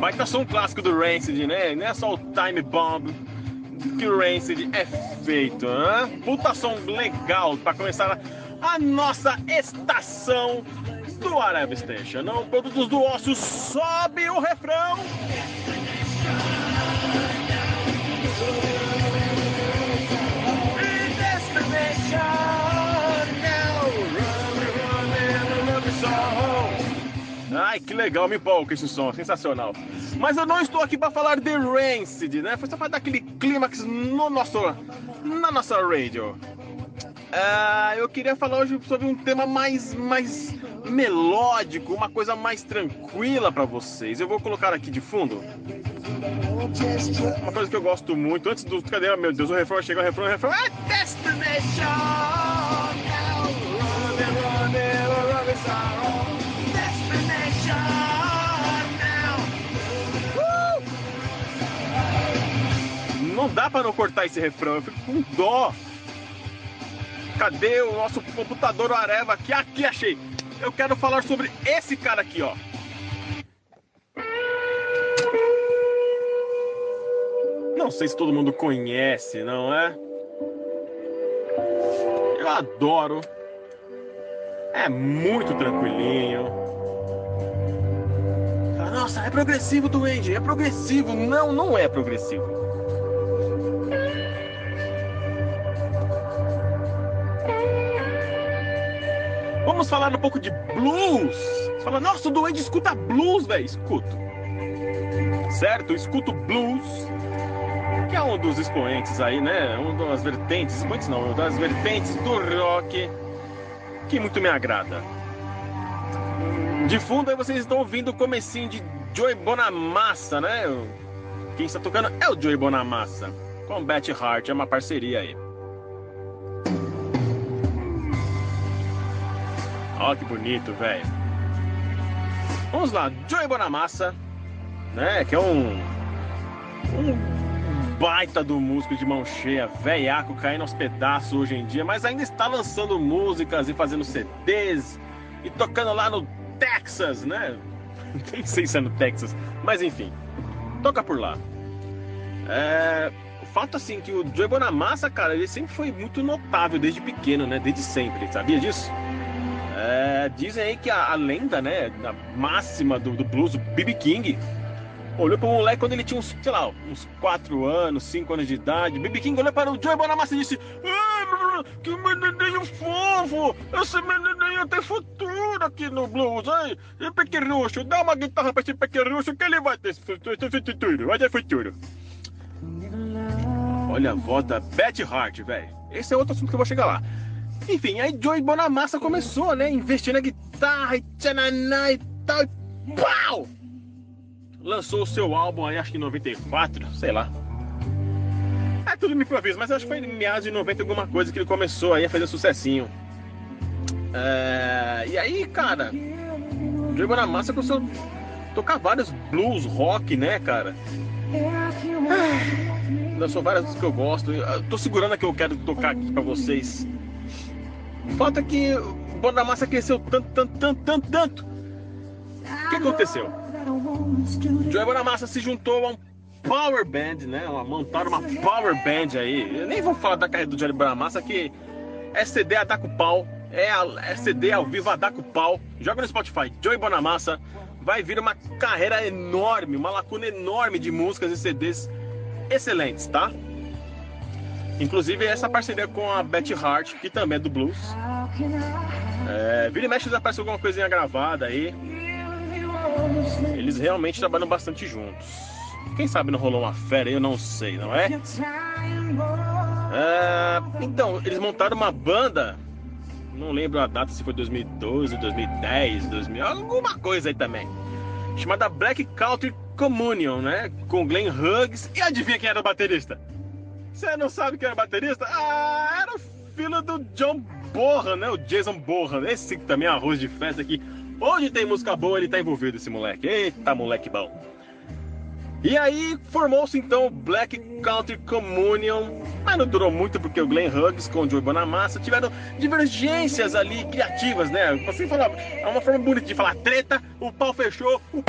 Baita som clássico do Rancid, né? Não é só o Time Bomb que o Rancid é feito, né? Puta som legal pra começar a nossa estação do Arab Station. Não, produtos do ócio, sobe o refrão. Ai, que legal, me empolga esse som, sensacional. Mas eu não estou aqui para falar de Rancid, né? Foi só para dar aquele clímax no nosso, na nossa radio. Ah, eu queria falar hoje sobre um tema mais, mais melódico, uma coisa mais tranquila para vocês. Eu vou colocar aqui de fundo uma coisa que eu gosto muito. Antes do. Cadê? Meu Deus, o refrão chega, o refrão, o refrão. É Destination! now, running, running, Não dá pra não cortar esse refrão, eu fico com dó. Cadê o nosso computador Areva aqui? Aqui achei. Eu quero falar sobre esse cara aqui, ó. Não sei se todo mundo conhece, não é? Eu adoro. É muito tranquilinho. Nossa, é progressivo, Duende. É progressivo. Não, não é progressivo. Vamos falar um pouco de blues. Você fala, nossa, o Duende escuta blues, velho. Escuto. Certo? Eu escuto blues que é um dos expoentes aí, né? Um das vertentes, expoentes não, uma das vertentes do rock que muito me agrada. De fundo aí vocês estão ouvindo o comecinho de Joey Bonamassa, né? Quem está tocando é o Joey Bonamassa, com Betty Hart, é uma parceria aí. Ó que bonito, velho. Vamos lá, Joey Bonamassa, né? Que é um um baita do músico de mão cheia, velhaco, caindo aos pedaços hoje em dia, mas ainda está lançando músicas e fazendo CDs e tocando lá no Texas, né? Nem sei se é no Texas, mas enfim, toca por lá. É, o fato assim que o Joey Bonamassa, cara, ele sempre foi muito notável desde pequeno, né? Desde sempre, sabia disso? É, dizem aí que a, a lenda, né, da máxima do, do blues, o B.B. King, olhou para o moleque quando ele tinha uns, sei lá, uns 4 anos, 5 anos de idade. B.B. King olhou para o Joey Bonamassa e disse: Que menininho fofo! Esse menininho tem futuro aqui no blues, hein? E pequerucho, dá uma guitarra para esse pequerucho que ele vai ter futuro, vai ter futuro. Olha a voz da Betty Hart, velho. Esse é outro assunto que eu vou chegar lá. Enfim, aí Joey Bonamassa começou, né? Investindo na guitarra e tchananá e tal. E pau! lançou o seu álbum aí, acho que em 94, sei lá. É tudo me improviso, mas acho que foi em meados de 90 alguma coisa que ele começou aí a fazer sucessinho. É... E aí, cara, Diego Bonamassa começou a tocar vários blues, rock, né, cara? É... Lançou várias que eu gosto. Eu tô segurando a que eu quero tocar aqui pra vocês. Falta que o Bonamassa cresceu tanto, tanto, tanto, tanto, tanto. O que aconteceu? Joey Bonamassa se juntou a um power band, né? Montaram uma power band aí. Eu nem vou falar da carreira do Joey Bonamassa, que é CD a dar com pau. É, a, é CD ao vivo a dar com pau. Joga no Spotify, Joey Bonamassa. Vai vir uma carreira enorme, uma lacuna enorme de músicas e CDs excelentes, tá? Inclusive essa parceria com a Betty Hart, que também é do blues. É, vira e mexe aparece alguma coisinha gravada aí. Eles realmente trabalham bastante juntos. Quem sabe não rolou uma fera, eu não sei, não é? é então, eles montaram uma banda, não lembro a data, se foi 2012, 2010, 2000, alguma coisa aí também, chamada Black Country Communion, né? Com Glenn Hughes. E adivinha quem era o baterista? Você não sabe quem era o baterista? Ah, era o filho do John Bohan, né? O Jason Bohan. Esse também é arroz de festa aqui. Onde tem música boa, ele tá envolvido, esse moleque. Eita, moleque bom. E aí formou-se então o Black Country Communion, mas não durou muito porque o Glenn Hughes com o Joey Bonamassa tiveram divergências ali criativas, né? Assim falar, é uma forma bonita de falar treta, o pau fechou, o...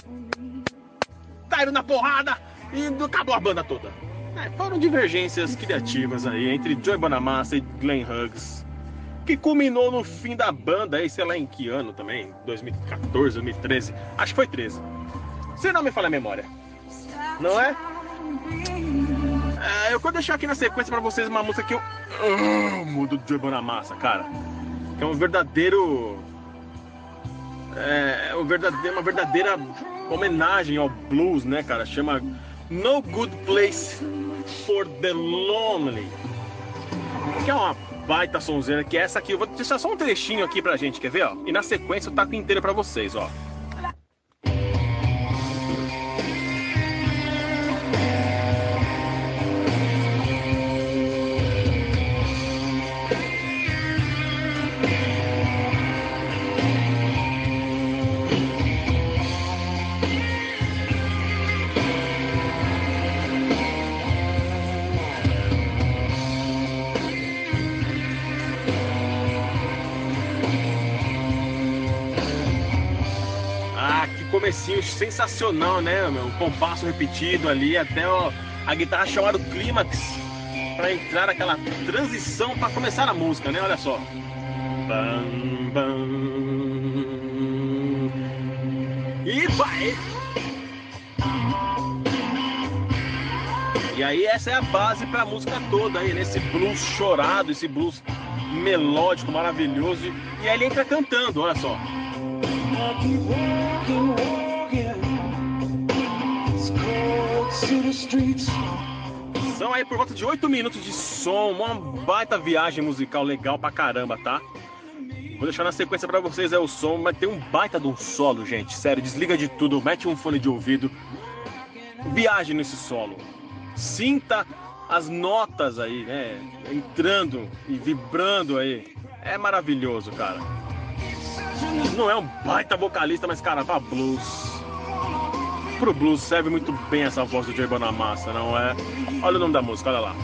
caíram na porrada e acabou a banda toda. É, foram divergências criativas aí entre Joey Bonamassa e Glenn Hughes, que culminou no fim da banda aí, sei lá em que ano também, 2014, 2013, acho que foi 13. Se não me falha a memória. Não é? É, eu vou deixar aqui na sequência pra vocês uma música que eu amo do Joey Bonamassa, cara. Que é um verdadeiro. É, é um verdadeiro, uma verdadeira homenagem ao blues, né, cara? Chama No Good Place for the Lonely. Que é uma baita sonzeira, que é essa aqui. Eu vou deixar só um trechinho aqui pra gente, quer ver, ó? E na sequência eu taco inteiro pra vocês, ó. Comecinho sensacional, né? meu? O compasso repetido ali, até ó, a guitarra chamar o clímax para entrar aquela transição para começar a música, né? Olha só. Bam, bam. E vai! E aí essa é a base para a música toda aí, nesse blues chorado, esse blues melódico, maravilhoso. E aí ele entra cantando, olha só. São aí por volta de 8 minutos de som, uma baita viagem musical legal pra caramba, tá? Vou deixar na sequência pra vocês é o som, mas tem um baita de um solo, gente. Sério, desliga de tudo, mete um fone de ouvido. Viaje nesse solo. Sinta as notas aí, né? Entrando e vibrando aí. É maravilhoso, cara. Não é um baita vocalista, mas cara, pra blues. Pro blues serve muito bem essa voz do Jay Bonamassa, não é? Olha o nome da música, olha lá.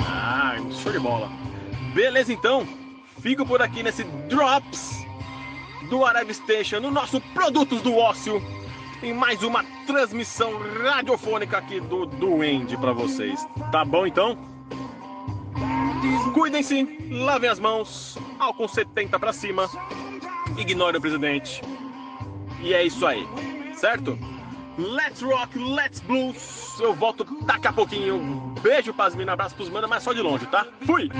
Ah, show de bola. Beleza, então. Fico por aqui nesse Drops do Arab Station, no nosso Produtos do Ócio, em mais uma transmissão radiofônica aqui do Duende pra vocês. Tá bom, então? Cuidem-se, lavem as mãos, álcool 70 pra cima, ignore o presidente. E é isso aí, certo? Let's rock, let's blues. Eu volto daqui a pouquinho. Beijo pras minas, abraço pros manos, mas só de longe, tá? Fui!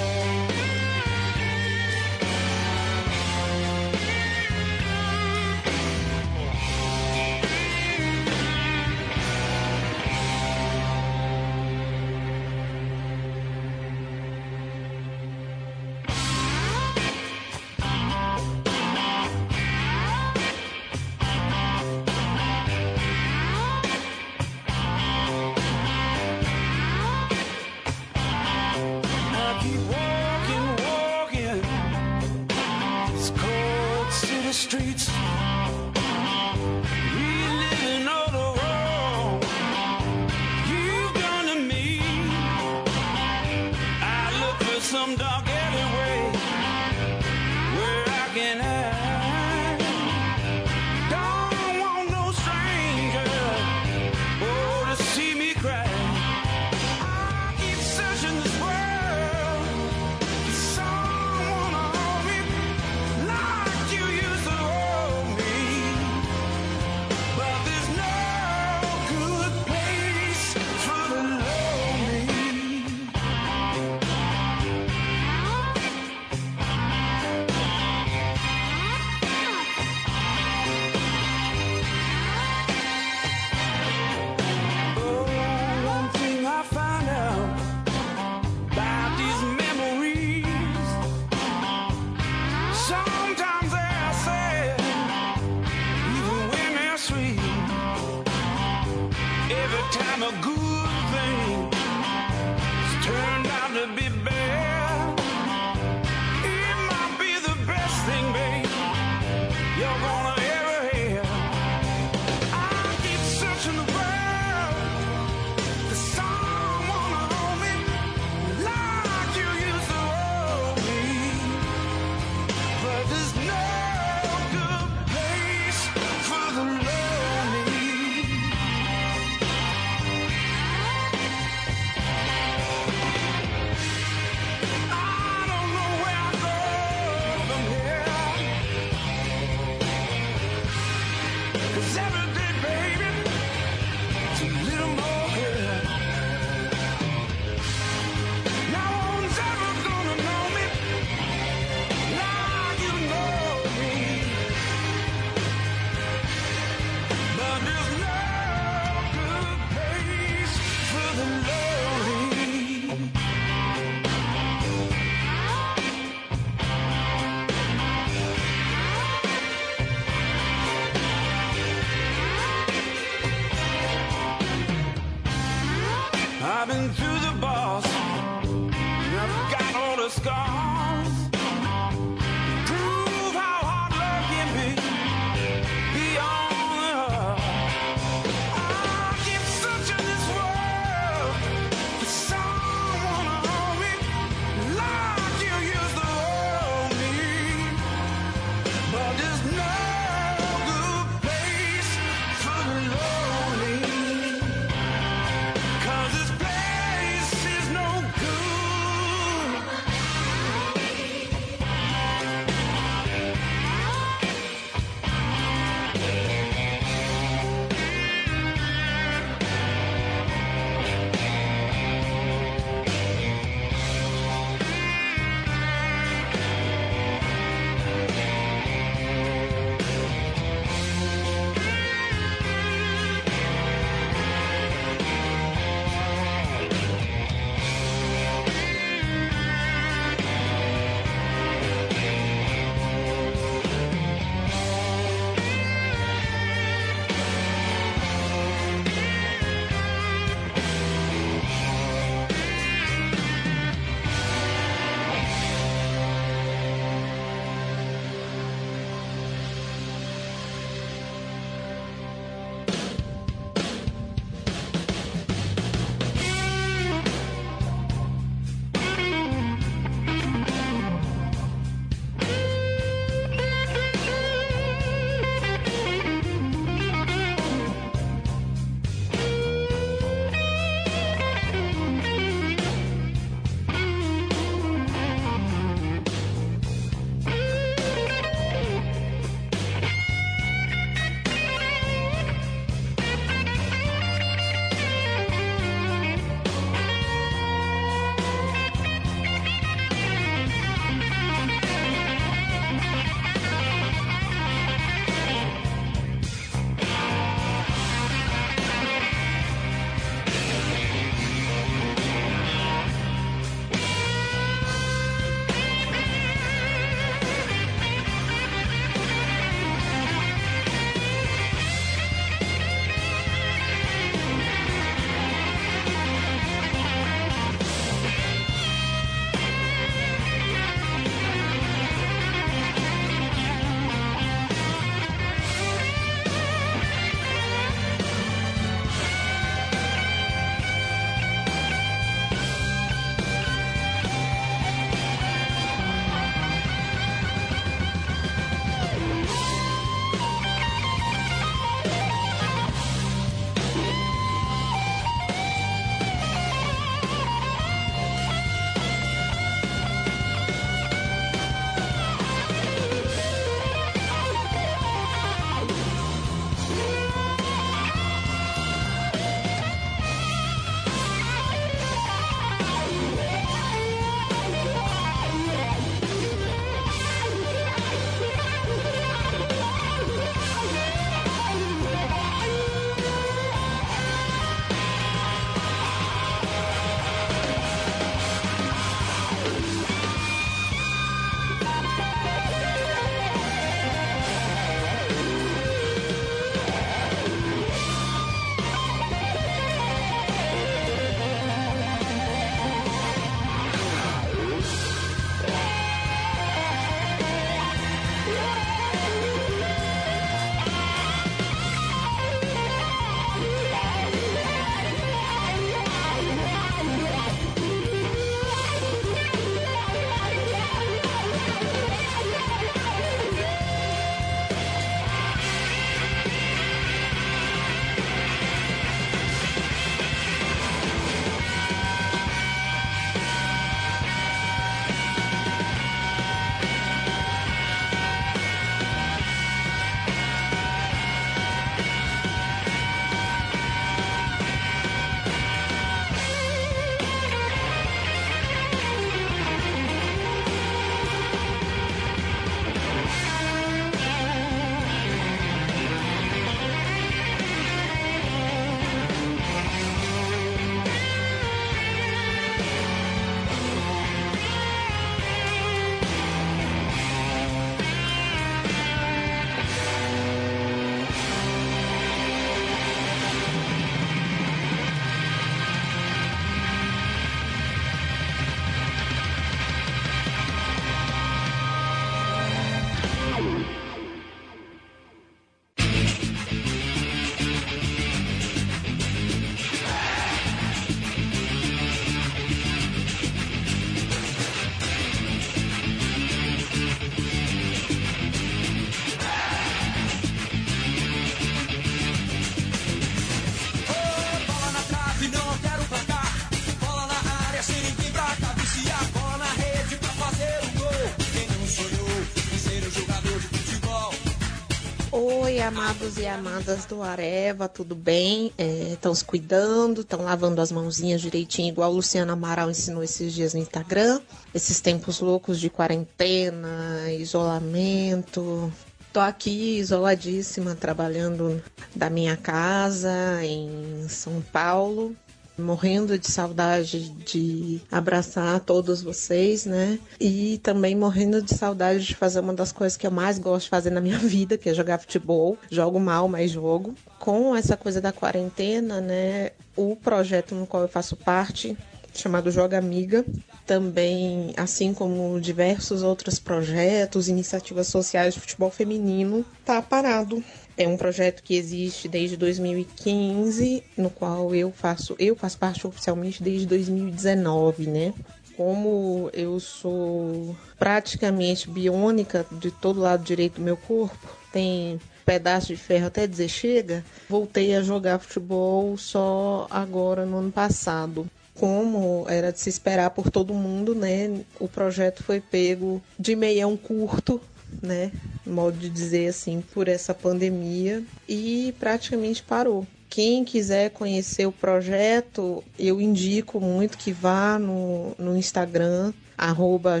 Amados e amadas do Areva, tudo bem? Estão se cuidando, estão lavando as mãozinhas direitinho, igual o Luciano Amaral ensinou esses dias no Instagram. Esses tempos loucos de quarentena, isolamento. Tô aqui isoladíssima, trabalhando da minha casa em São Paulo morrendo de saudade de abraçar todos vocês, né? E também morrendo de saudade de fazer uma das coisas que eu mais gosto de fazer na minha vida, que é jogar futebol. Jogo mal, mas jogo. Com essa coisa da quarentena, né? O projeto no qual eu faço parte chamado Joga Amiga. Também, assim como diversos outros projetos, iniciativas sociais de futebol feminino, tá parado. É um projeto que existe desde 2015, no qual eu faço, eu faço parte oficialmente desde 2019, né? Como eu sou praticamente biônica de todo lado direito do meu corpo, tem pedaço de ferro até dizer chega, voltei a jogar futebol só agora no ano passado como era de se esperar por todo mundo, né? O projeto foi pego de meião curto, né? Modo de dizer assim, por essa pandemia e praticamente parou. Quem quiser conhecer o projeto, eu indico muito que vá no, no Instagram, arroba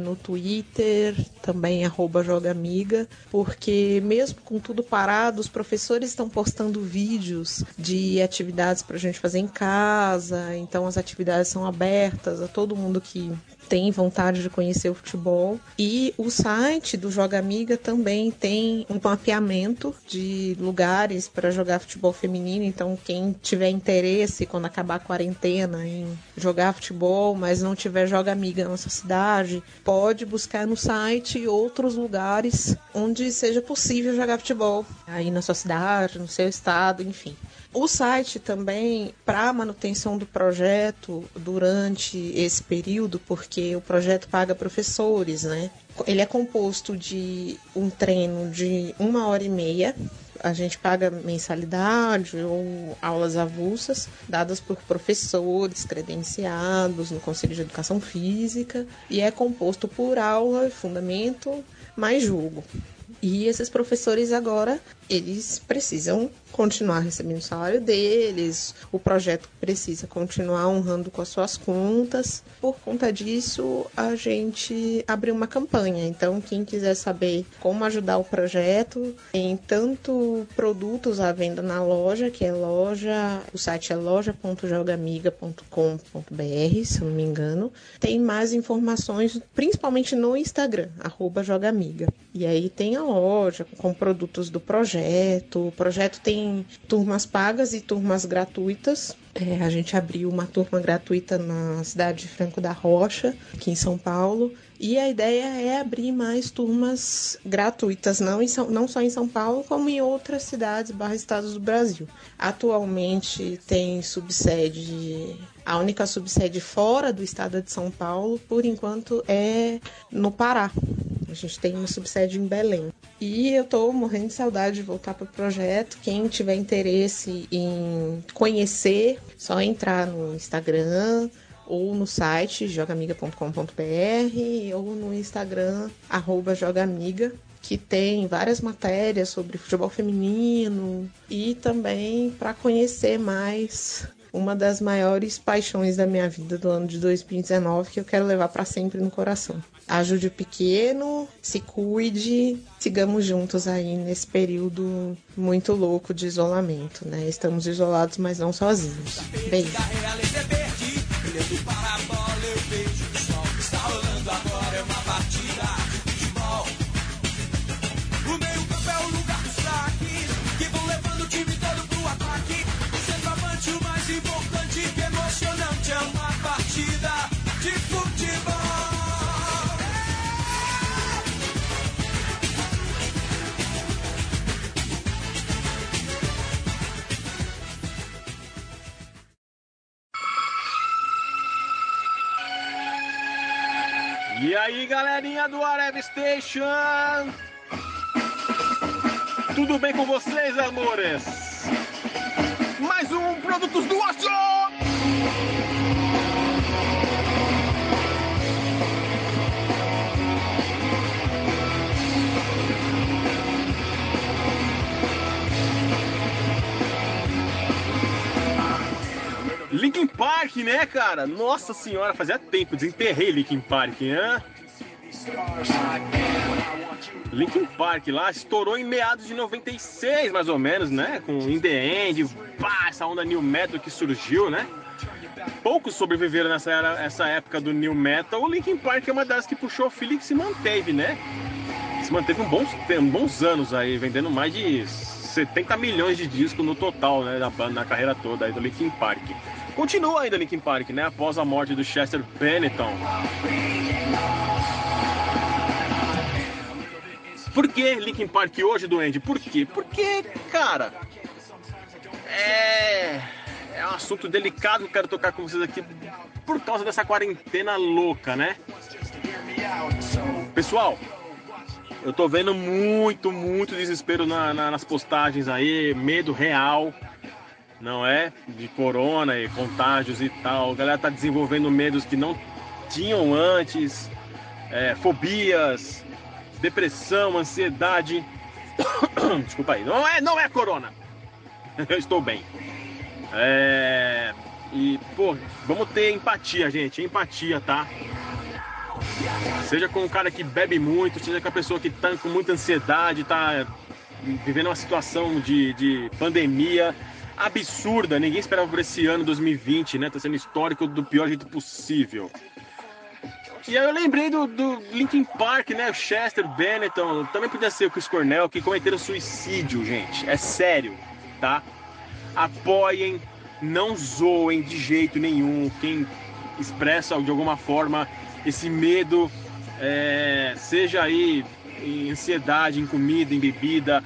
no Twitter, também arroba porque mesmo com tudo parado, os professores estão postando vídeos de atividades para a gente fazer em casa, então as atividades são abertas a todo mundo que tem vontade de conhecer o futebol. E o site do Joga Amiga também tem um mapeamento de lugares para jogar futebol feminino. Então, quem tiver interesse quando acabar a quarentena em jogar futebol, mas não tiver Joga Amiga na nossa cidade, pode buscar no site outros lugares onde seja possível jogar futebol. Aí na sua cidade, no seu estado, enfim. O site também, para manutenção do projeto durante esse período, porque o projeto paga professores, né? Ele é composto de um treino de uma hora e meia. A gente paga mensalidade ou aulas avulsas, dadas por professores credenciados no Conselho de Educação Física, e é composto por aula, fundamento, mais jogo. E esses professores agora, eles precisam continuar recebendo o salário deles, o projeto precisa continuar honrando com as suas contas. Por conta disso, a gente abriu uma campanha. Então, quem quiser saber como ajudar o projeto, tem tanto produtos à venda na loja, que é loja, o site é loja.jogamiga.com.br, se eu não me engano. Tem mais informações, principalmente no Instagram, arroba Jogamiga. E aí tem a loja com produtos do projeto. O projeto tem turmas pagas e turmas gratuitas. É, a gente abriu uma turma gratuita na cidade de Franco da Rocha, aqui em São Paulo. E a ideia é abrir mais turmas gratuitas, não, em São, não só em São Paulo, como em outras cidades barra estados do Brasil. Atualmente tem subsede, a única subsede fora do estado de São Paulo, por enquanto, é no Pará. A gente tem uma subsede em Belém. E eu tô morrendo de saudade de voltar para o projeto. Quem tiver interesse em conhecer, só entrar no Instagram ou no site jogamiga.com.br ou no Instagram arroba jogamiga que tem várias matérias sobre futebol feminino e também para conhecer mais uma das maiores paixões da minha vida do ano de 2019 que eu quero levar para sempre no coração. Ajude o pequeno, se cuide, sigamos juntos aí nesse período muito louco de isolamento, né? Estamos isolados, mas não sozinhos. Beijo. aí, galerinha do Arev Station! Tudo bem com vocês, amores? Mais um Produtos do Aço! Linkin Park, né, cara? Nossa senhora, fazia tempo, desenterrei Linkin Park, né? Linkin Park lá estourou em meados de 96, mais ou menos, né? Com In The End, pá, essa onda New Metal que surgiu, né? Poucos sobreviveram nessa era, essa época do New Metal. O Linkin Park é uma das que puxou o filo e se manteve, né? Se manteve um bons, bons anos aí, vendendo mais de 70 milhões de discos no total, né? Da banda, na carreira toda aí do Linkin Park. Continua ainda Linkin Park, né? Após a morte do Chester Bennington. Por que Linkin Park hoje, Duende? Por quê? Porque, cara, é... é um assunto delicado que eu quero tocar com vocês aqui por causa dessa quarentena louca, né? Pessoal, eu tô vendo muito, muito desespero na- na- nas postagens aí, medo real, não é? De corona e contágios e tal. A galera tá desenvolvendo medos que não tinham antes, é, fobias, depressão, ansiedade. Desculpa aí, não é, não é corona. Eu estou bem. É, e, pô, vamos ter empatia, gente. Empatia, tá? Seja com o cara que bebe muito, seja com a pessoa que tá com muita ansiedade, tá vivendo uma situação de, de pandemia absurda. Ninguém esperava por esse ano 2020, né? Tá sendo histórico do pior jeito possível. E aí eu lembrei do, do Linkin Park, né? O Chester Bennington, também podia ser o Chris Cornell, que cometeram suicídio, gente. É sério, tá? Apoiem, não zoem de jeito nenhum quem expressa de alguma forma esse medo, é, seja aí em ansiedade, em comida, em bebida,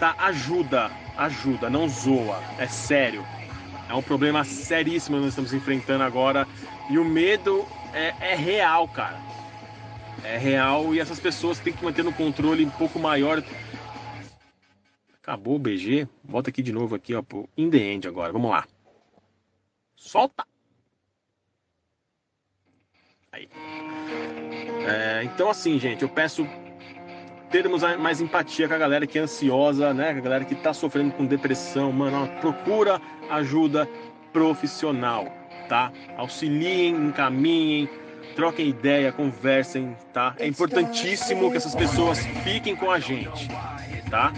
tá? Ajuda, ajuda, não zoa, é sério. É um problema seríssimo que nós estamos enfrentando agora. E o medo é, é real, cara. É real e essas pessoas têm que manter no controle um pouco maior. Acabou o BG. Volta aqui de novo aqui, ó, pro In The End agora. Vamos lá. Solta! Aí. É, então assim, gente, eu peço termos mais empatia com a galera que é ansiosa, né? Com a galera que tá sofrendo com depressão, mano, procura ajuda profissional, tá? Auxiliem, encaminhem, troquem ideia, conversem, tá? É importantíssimo que essas pessoas fiquem com a gente, tá?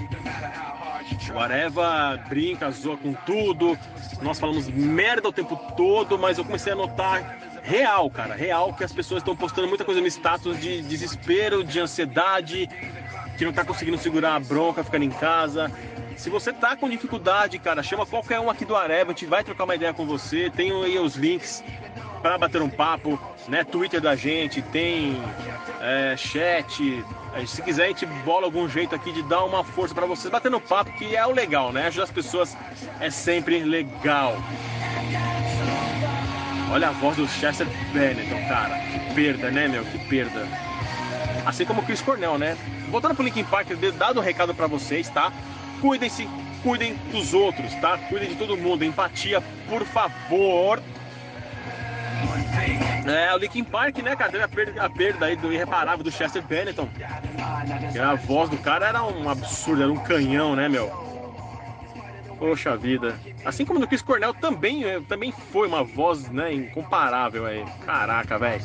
O Areva brinca, zoa com tudo. Nós falamos merda o tempo todo, mas eu comecei a notar real, cara, real que as pessoas estão postando muita coisa no status de desespero, de ansiedade, que não tá conseguindo segurar a bronca ficando em casa. Se você tá com dificuldade, cara, chama qualquer um aqui do Areva, a gente vai trocar uma ideia com você. Tem aí os links para bater um papo, né? Twitter da gente, tem é, chat. Aí, Se quiser, a gente bola algum jeito aqui de dar uma força para vocês, batendo papo, que é o legal, né? Ajudar as pessoas é sempre legal. Olha a voz do Chester Bennington, cara. Que perda, né, meu? Que perda. Assim como o Chris Cornell, né? Voltando pro Linkin Park, dado um recado pra vocês, tá? Cuidem-se, cuidem dos outros, tá? Cuidem de todo mundo. Empatia, por favor. É, o Linkin Park, né, cara, teve a perda, a perda aí do irreparável do Chester Bennington. A voz do cara era um absurdo, era um canhão, né, meu? Poxa vida. Assim como no Chris Cornell também, eh, também foi uma voz, né, incomparável aí. Caraca, velho.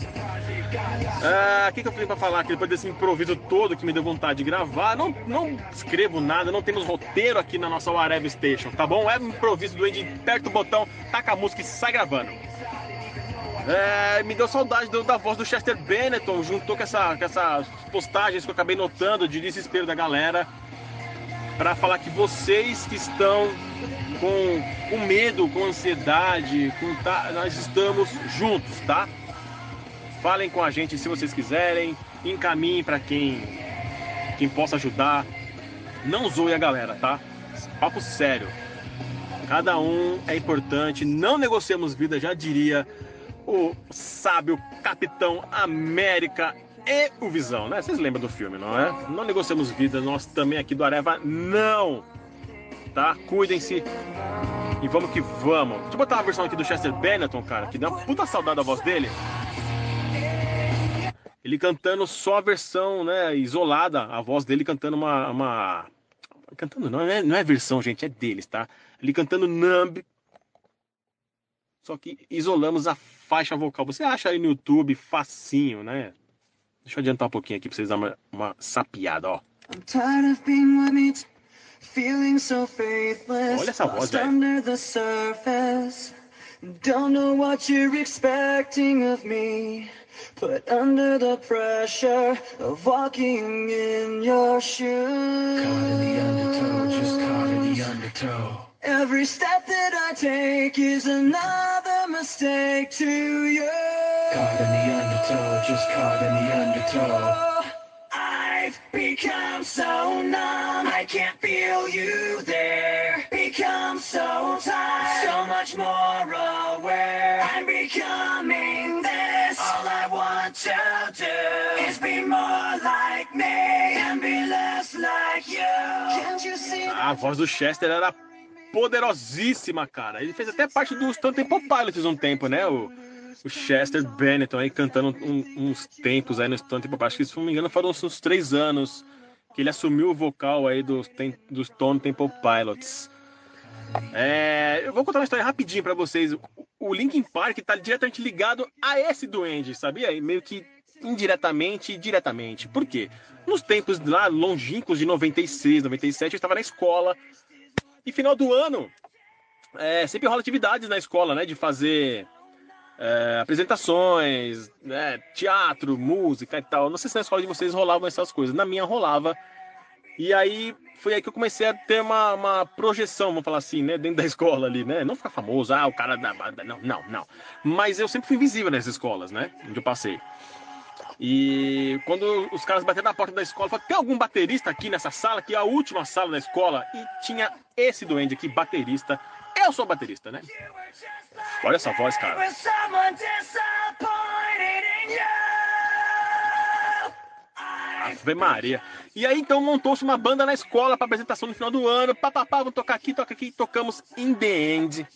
Ah, o que, que eu tenho pra falar aqui depois desse improviso todo que me deu vontade de gravar? Não, não escrevo nada, não temos roteiro aqui na nossa Whatever Station, tá bom? É um improviso do Andy, aperta o botão, taca a música e sai gravando. É, me deu saudade do- da voz do Chester Bennington, juntou com, essa, com essas postagens que eu acabei notando de desespero da galera, para falar que vocês que estão com, com medo, com ansiedade, com tá- nós estamos juntos, tá? Falem com a gente se vocês quiserem, encaminhem para quem, quem possa ajudar. Não zoe a galera, tá? Papo sério. Cada um é importante, não negociamos vida, já diria o sábio Capitão América e o Visão, né? Vocês lembram do filme, não é? Não negociamos vida, nós também aqui do Areva não. Tá? Cuidem-se e vamos que vamos. Deixa eu botar uma versão aqui do Chester Bennington, cara, que dá uma puta saudade da voz dele. Ele cantando só a versão, né, isolada, a voz dele cantando uma, uma... cantando não é, não é versão, gente, é deles, tá? Ele cantando Numb só que isolamos a faixa vocal. Você acha aí no YouTube facinho, né? Deixa eu adiantar um pouquinho aqui pra vocês darem uma, uma sapiada, ó. I'm tired of being what means, feeling so faithless. Olha essa voz, lost velho. under the surface. Don't know what you're expecting of me. Put under the pressure of walking in your shoes. Caught in the undertow, just caught in the undertow. Every step that I take is another mistake to you. Caught in the undertow, just caught in the undertow. I've become so numb, I can't feel you there. Become so tired, so much more aware. I'm becoming this. All I want to do is be more like me and be less like you. Can't you see? A voz do Chester era poderosíssima, cara. Ele fez até parte dos Temple Pilots um tempo, né? O, o Chester Bennington aí cantando um- uns tempos aí no Stone Temple Pilots. Que, se não me engano, foram uns, três anos que ele assumiu o vocal aí dos, dos Stone Temple Pilots. É, eu vou contar uma história rapidinho pra vocês. O, Linkin Park tá diretamente ligado a esse duende, sabia? Meio que indiretamente e diretamente. Por quê? Nos tempos lá longínquos de 96, 97, eu estava na escola. E final do ano, é, sempre rola atividades na escola, né? De fazer é, apresentações, né, teatro, música e tal. Não sei se na escola de vocês rolavam essas coisas. Na minha rolava. E aí foi aí que eu comecei a ter uma, uma projeção, vamos falar assim, né? Dentro da escola ali, né? Não ficar famoso, ah, o cara da. Não, não, não. Mas eu sempre fui invisível nessas escolas, né? Onde eu passei. E quando os caras bateram na porta da escola, falaram, tem algum baterista aqui nessa sala, que é a última sala da escola? E tinha esse duende aqui, baterista. Eu sou baterista, né? Olha essa voz, cara. Ave Maria. E aí então montou-se uma banda na escola para apresentação no final do ano. Papapá, vamos tocar aqui, toca aqui. Tocamos In The End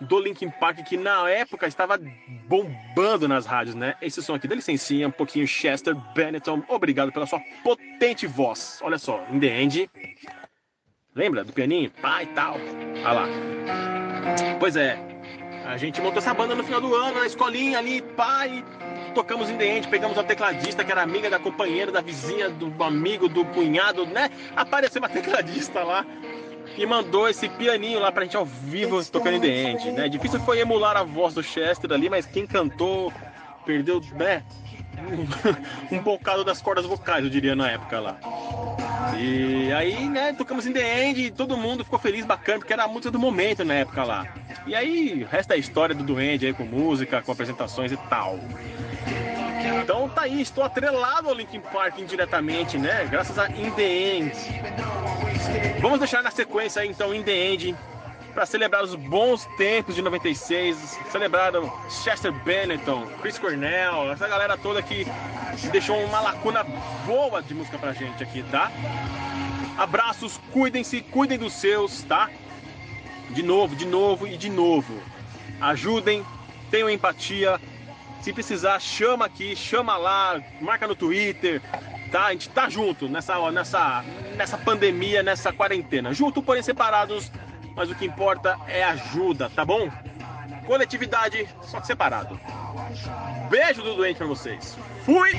do Linkin Park, que na época estava bombando nas rádios, né? Esse som aqui, dá licencinha, um pouquinho Chester Bennington. Obrigado pela sua potente voz. Olha só, In The End. Lembra do pianinho? Pá e tal. Olha lá. Pois é. A gente montou essa banda no final do ano, na escolinha ali, e tocamos em The End, pegamos uma tecladista que era amiga da companheira, da vizinha, do amigo, do cunhado, né? Apareceu uma tecladista lá e mandou esse pianinho lá pra gente ao vivo tocando em The End, né? Difícil foi emular a voz do Chester ali, mas quem cantou perdeu, né? um bocado das cordas vocais, eu diria, na época lá. E aí, né, tocamos em The End e todo mundo ficou feliz, bacana, porque era a música do momento na época lá. E aí, resta a história do Duende aí com música, com apresentações e tal. Então tá aí, estou atrelado ao Linkin Park indiretamente, né? Graças a In The End. Vamos deixar na sequência aí, então In The End para celebrar os bons tempos de 96, celebrar o Chester Bennington, Chris Cornell, essa galera toda que deixou uma lacuna boa de música pra gente aqui, tá? Abraços, cuidem-se, cuidem dos seus, tá? De novo, de novo e de novo. Ajudem, tenham empatia. Se precisar, chama aqui, chama lá, marca no Twitter, tá? A gente tá junto nessa, nessa, nessa pandemia, nessa quarentena. Junto, porém separados, mas o que importa é ajuda, tá bom? Coletividade, só que separado. Beijo do doente pra vocês. Fui!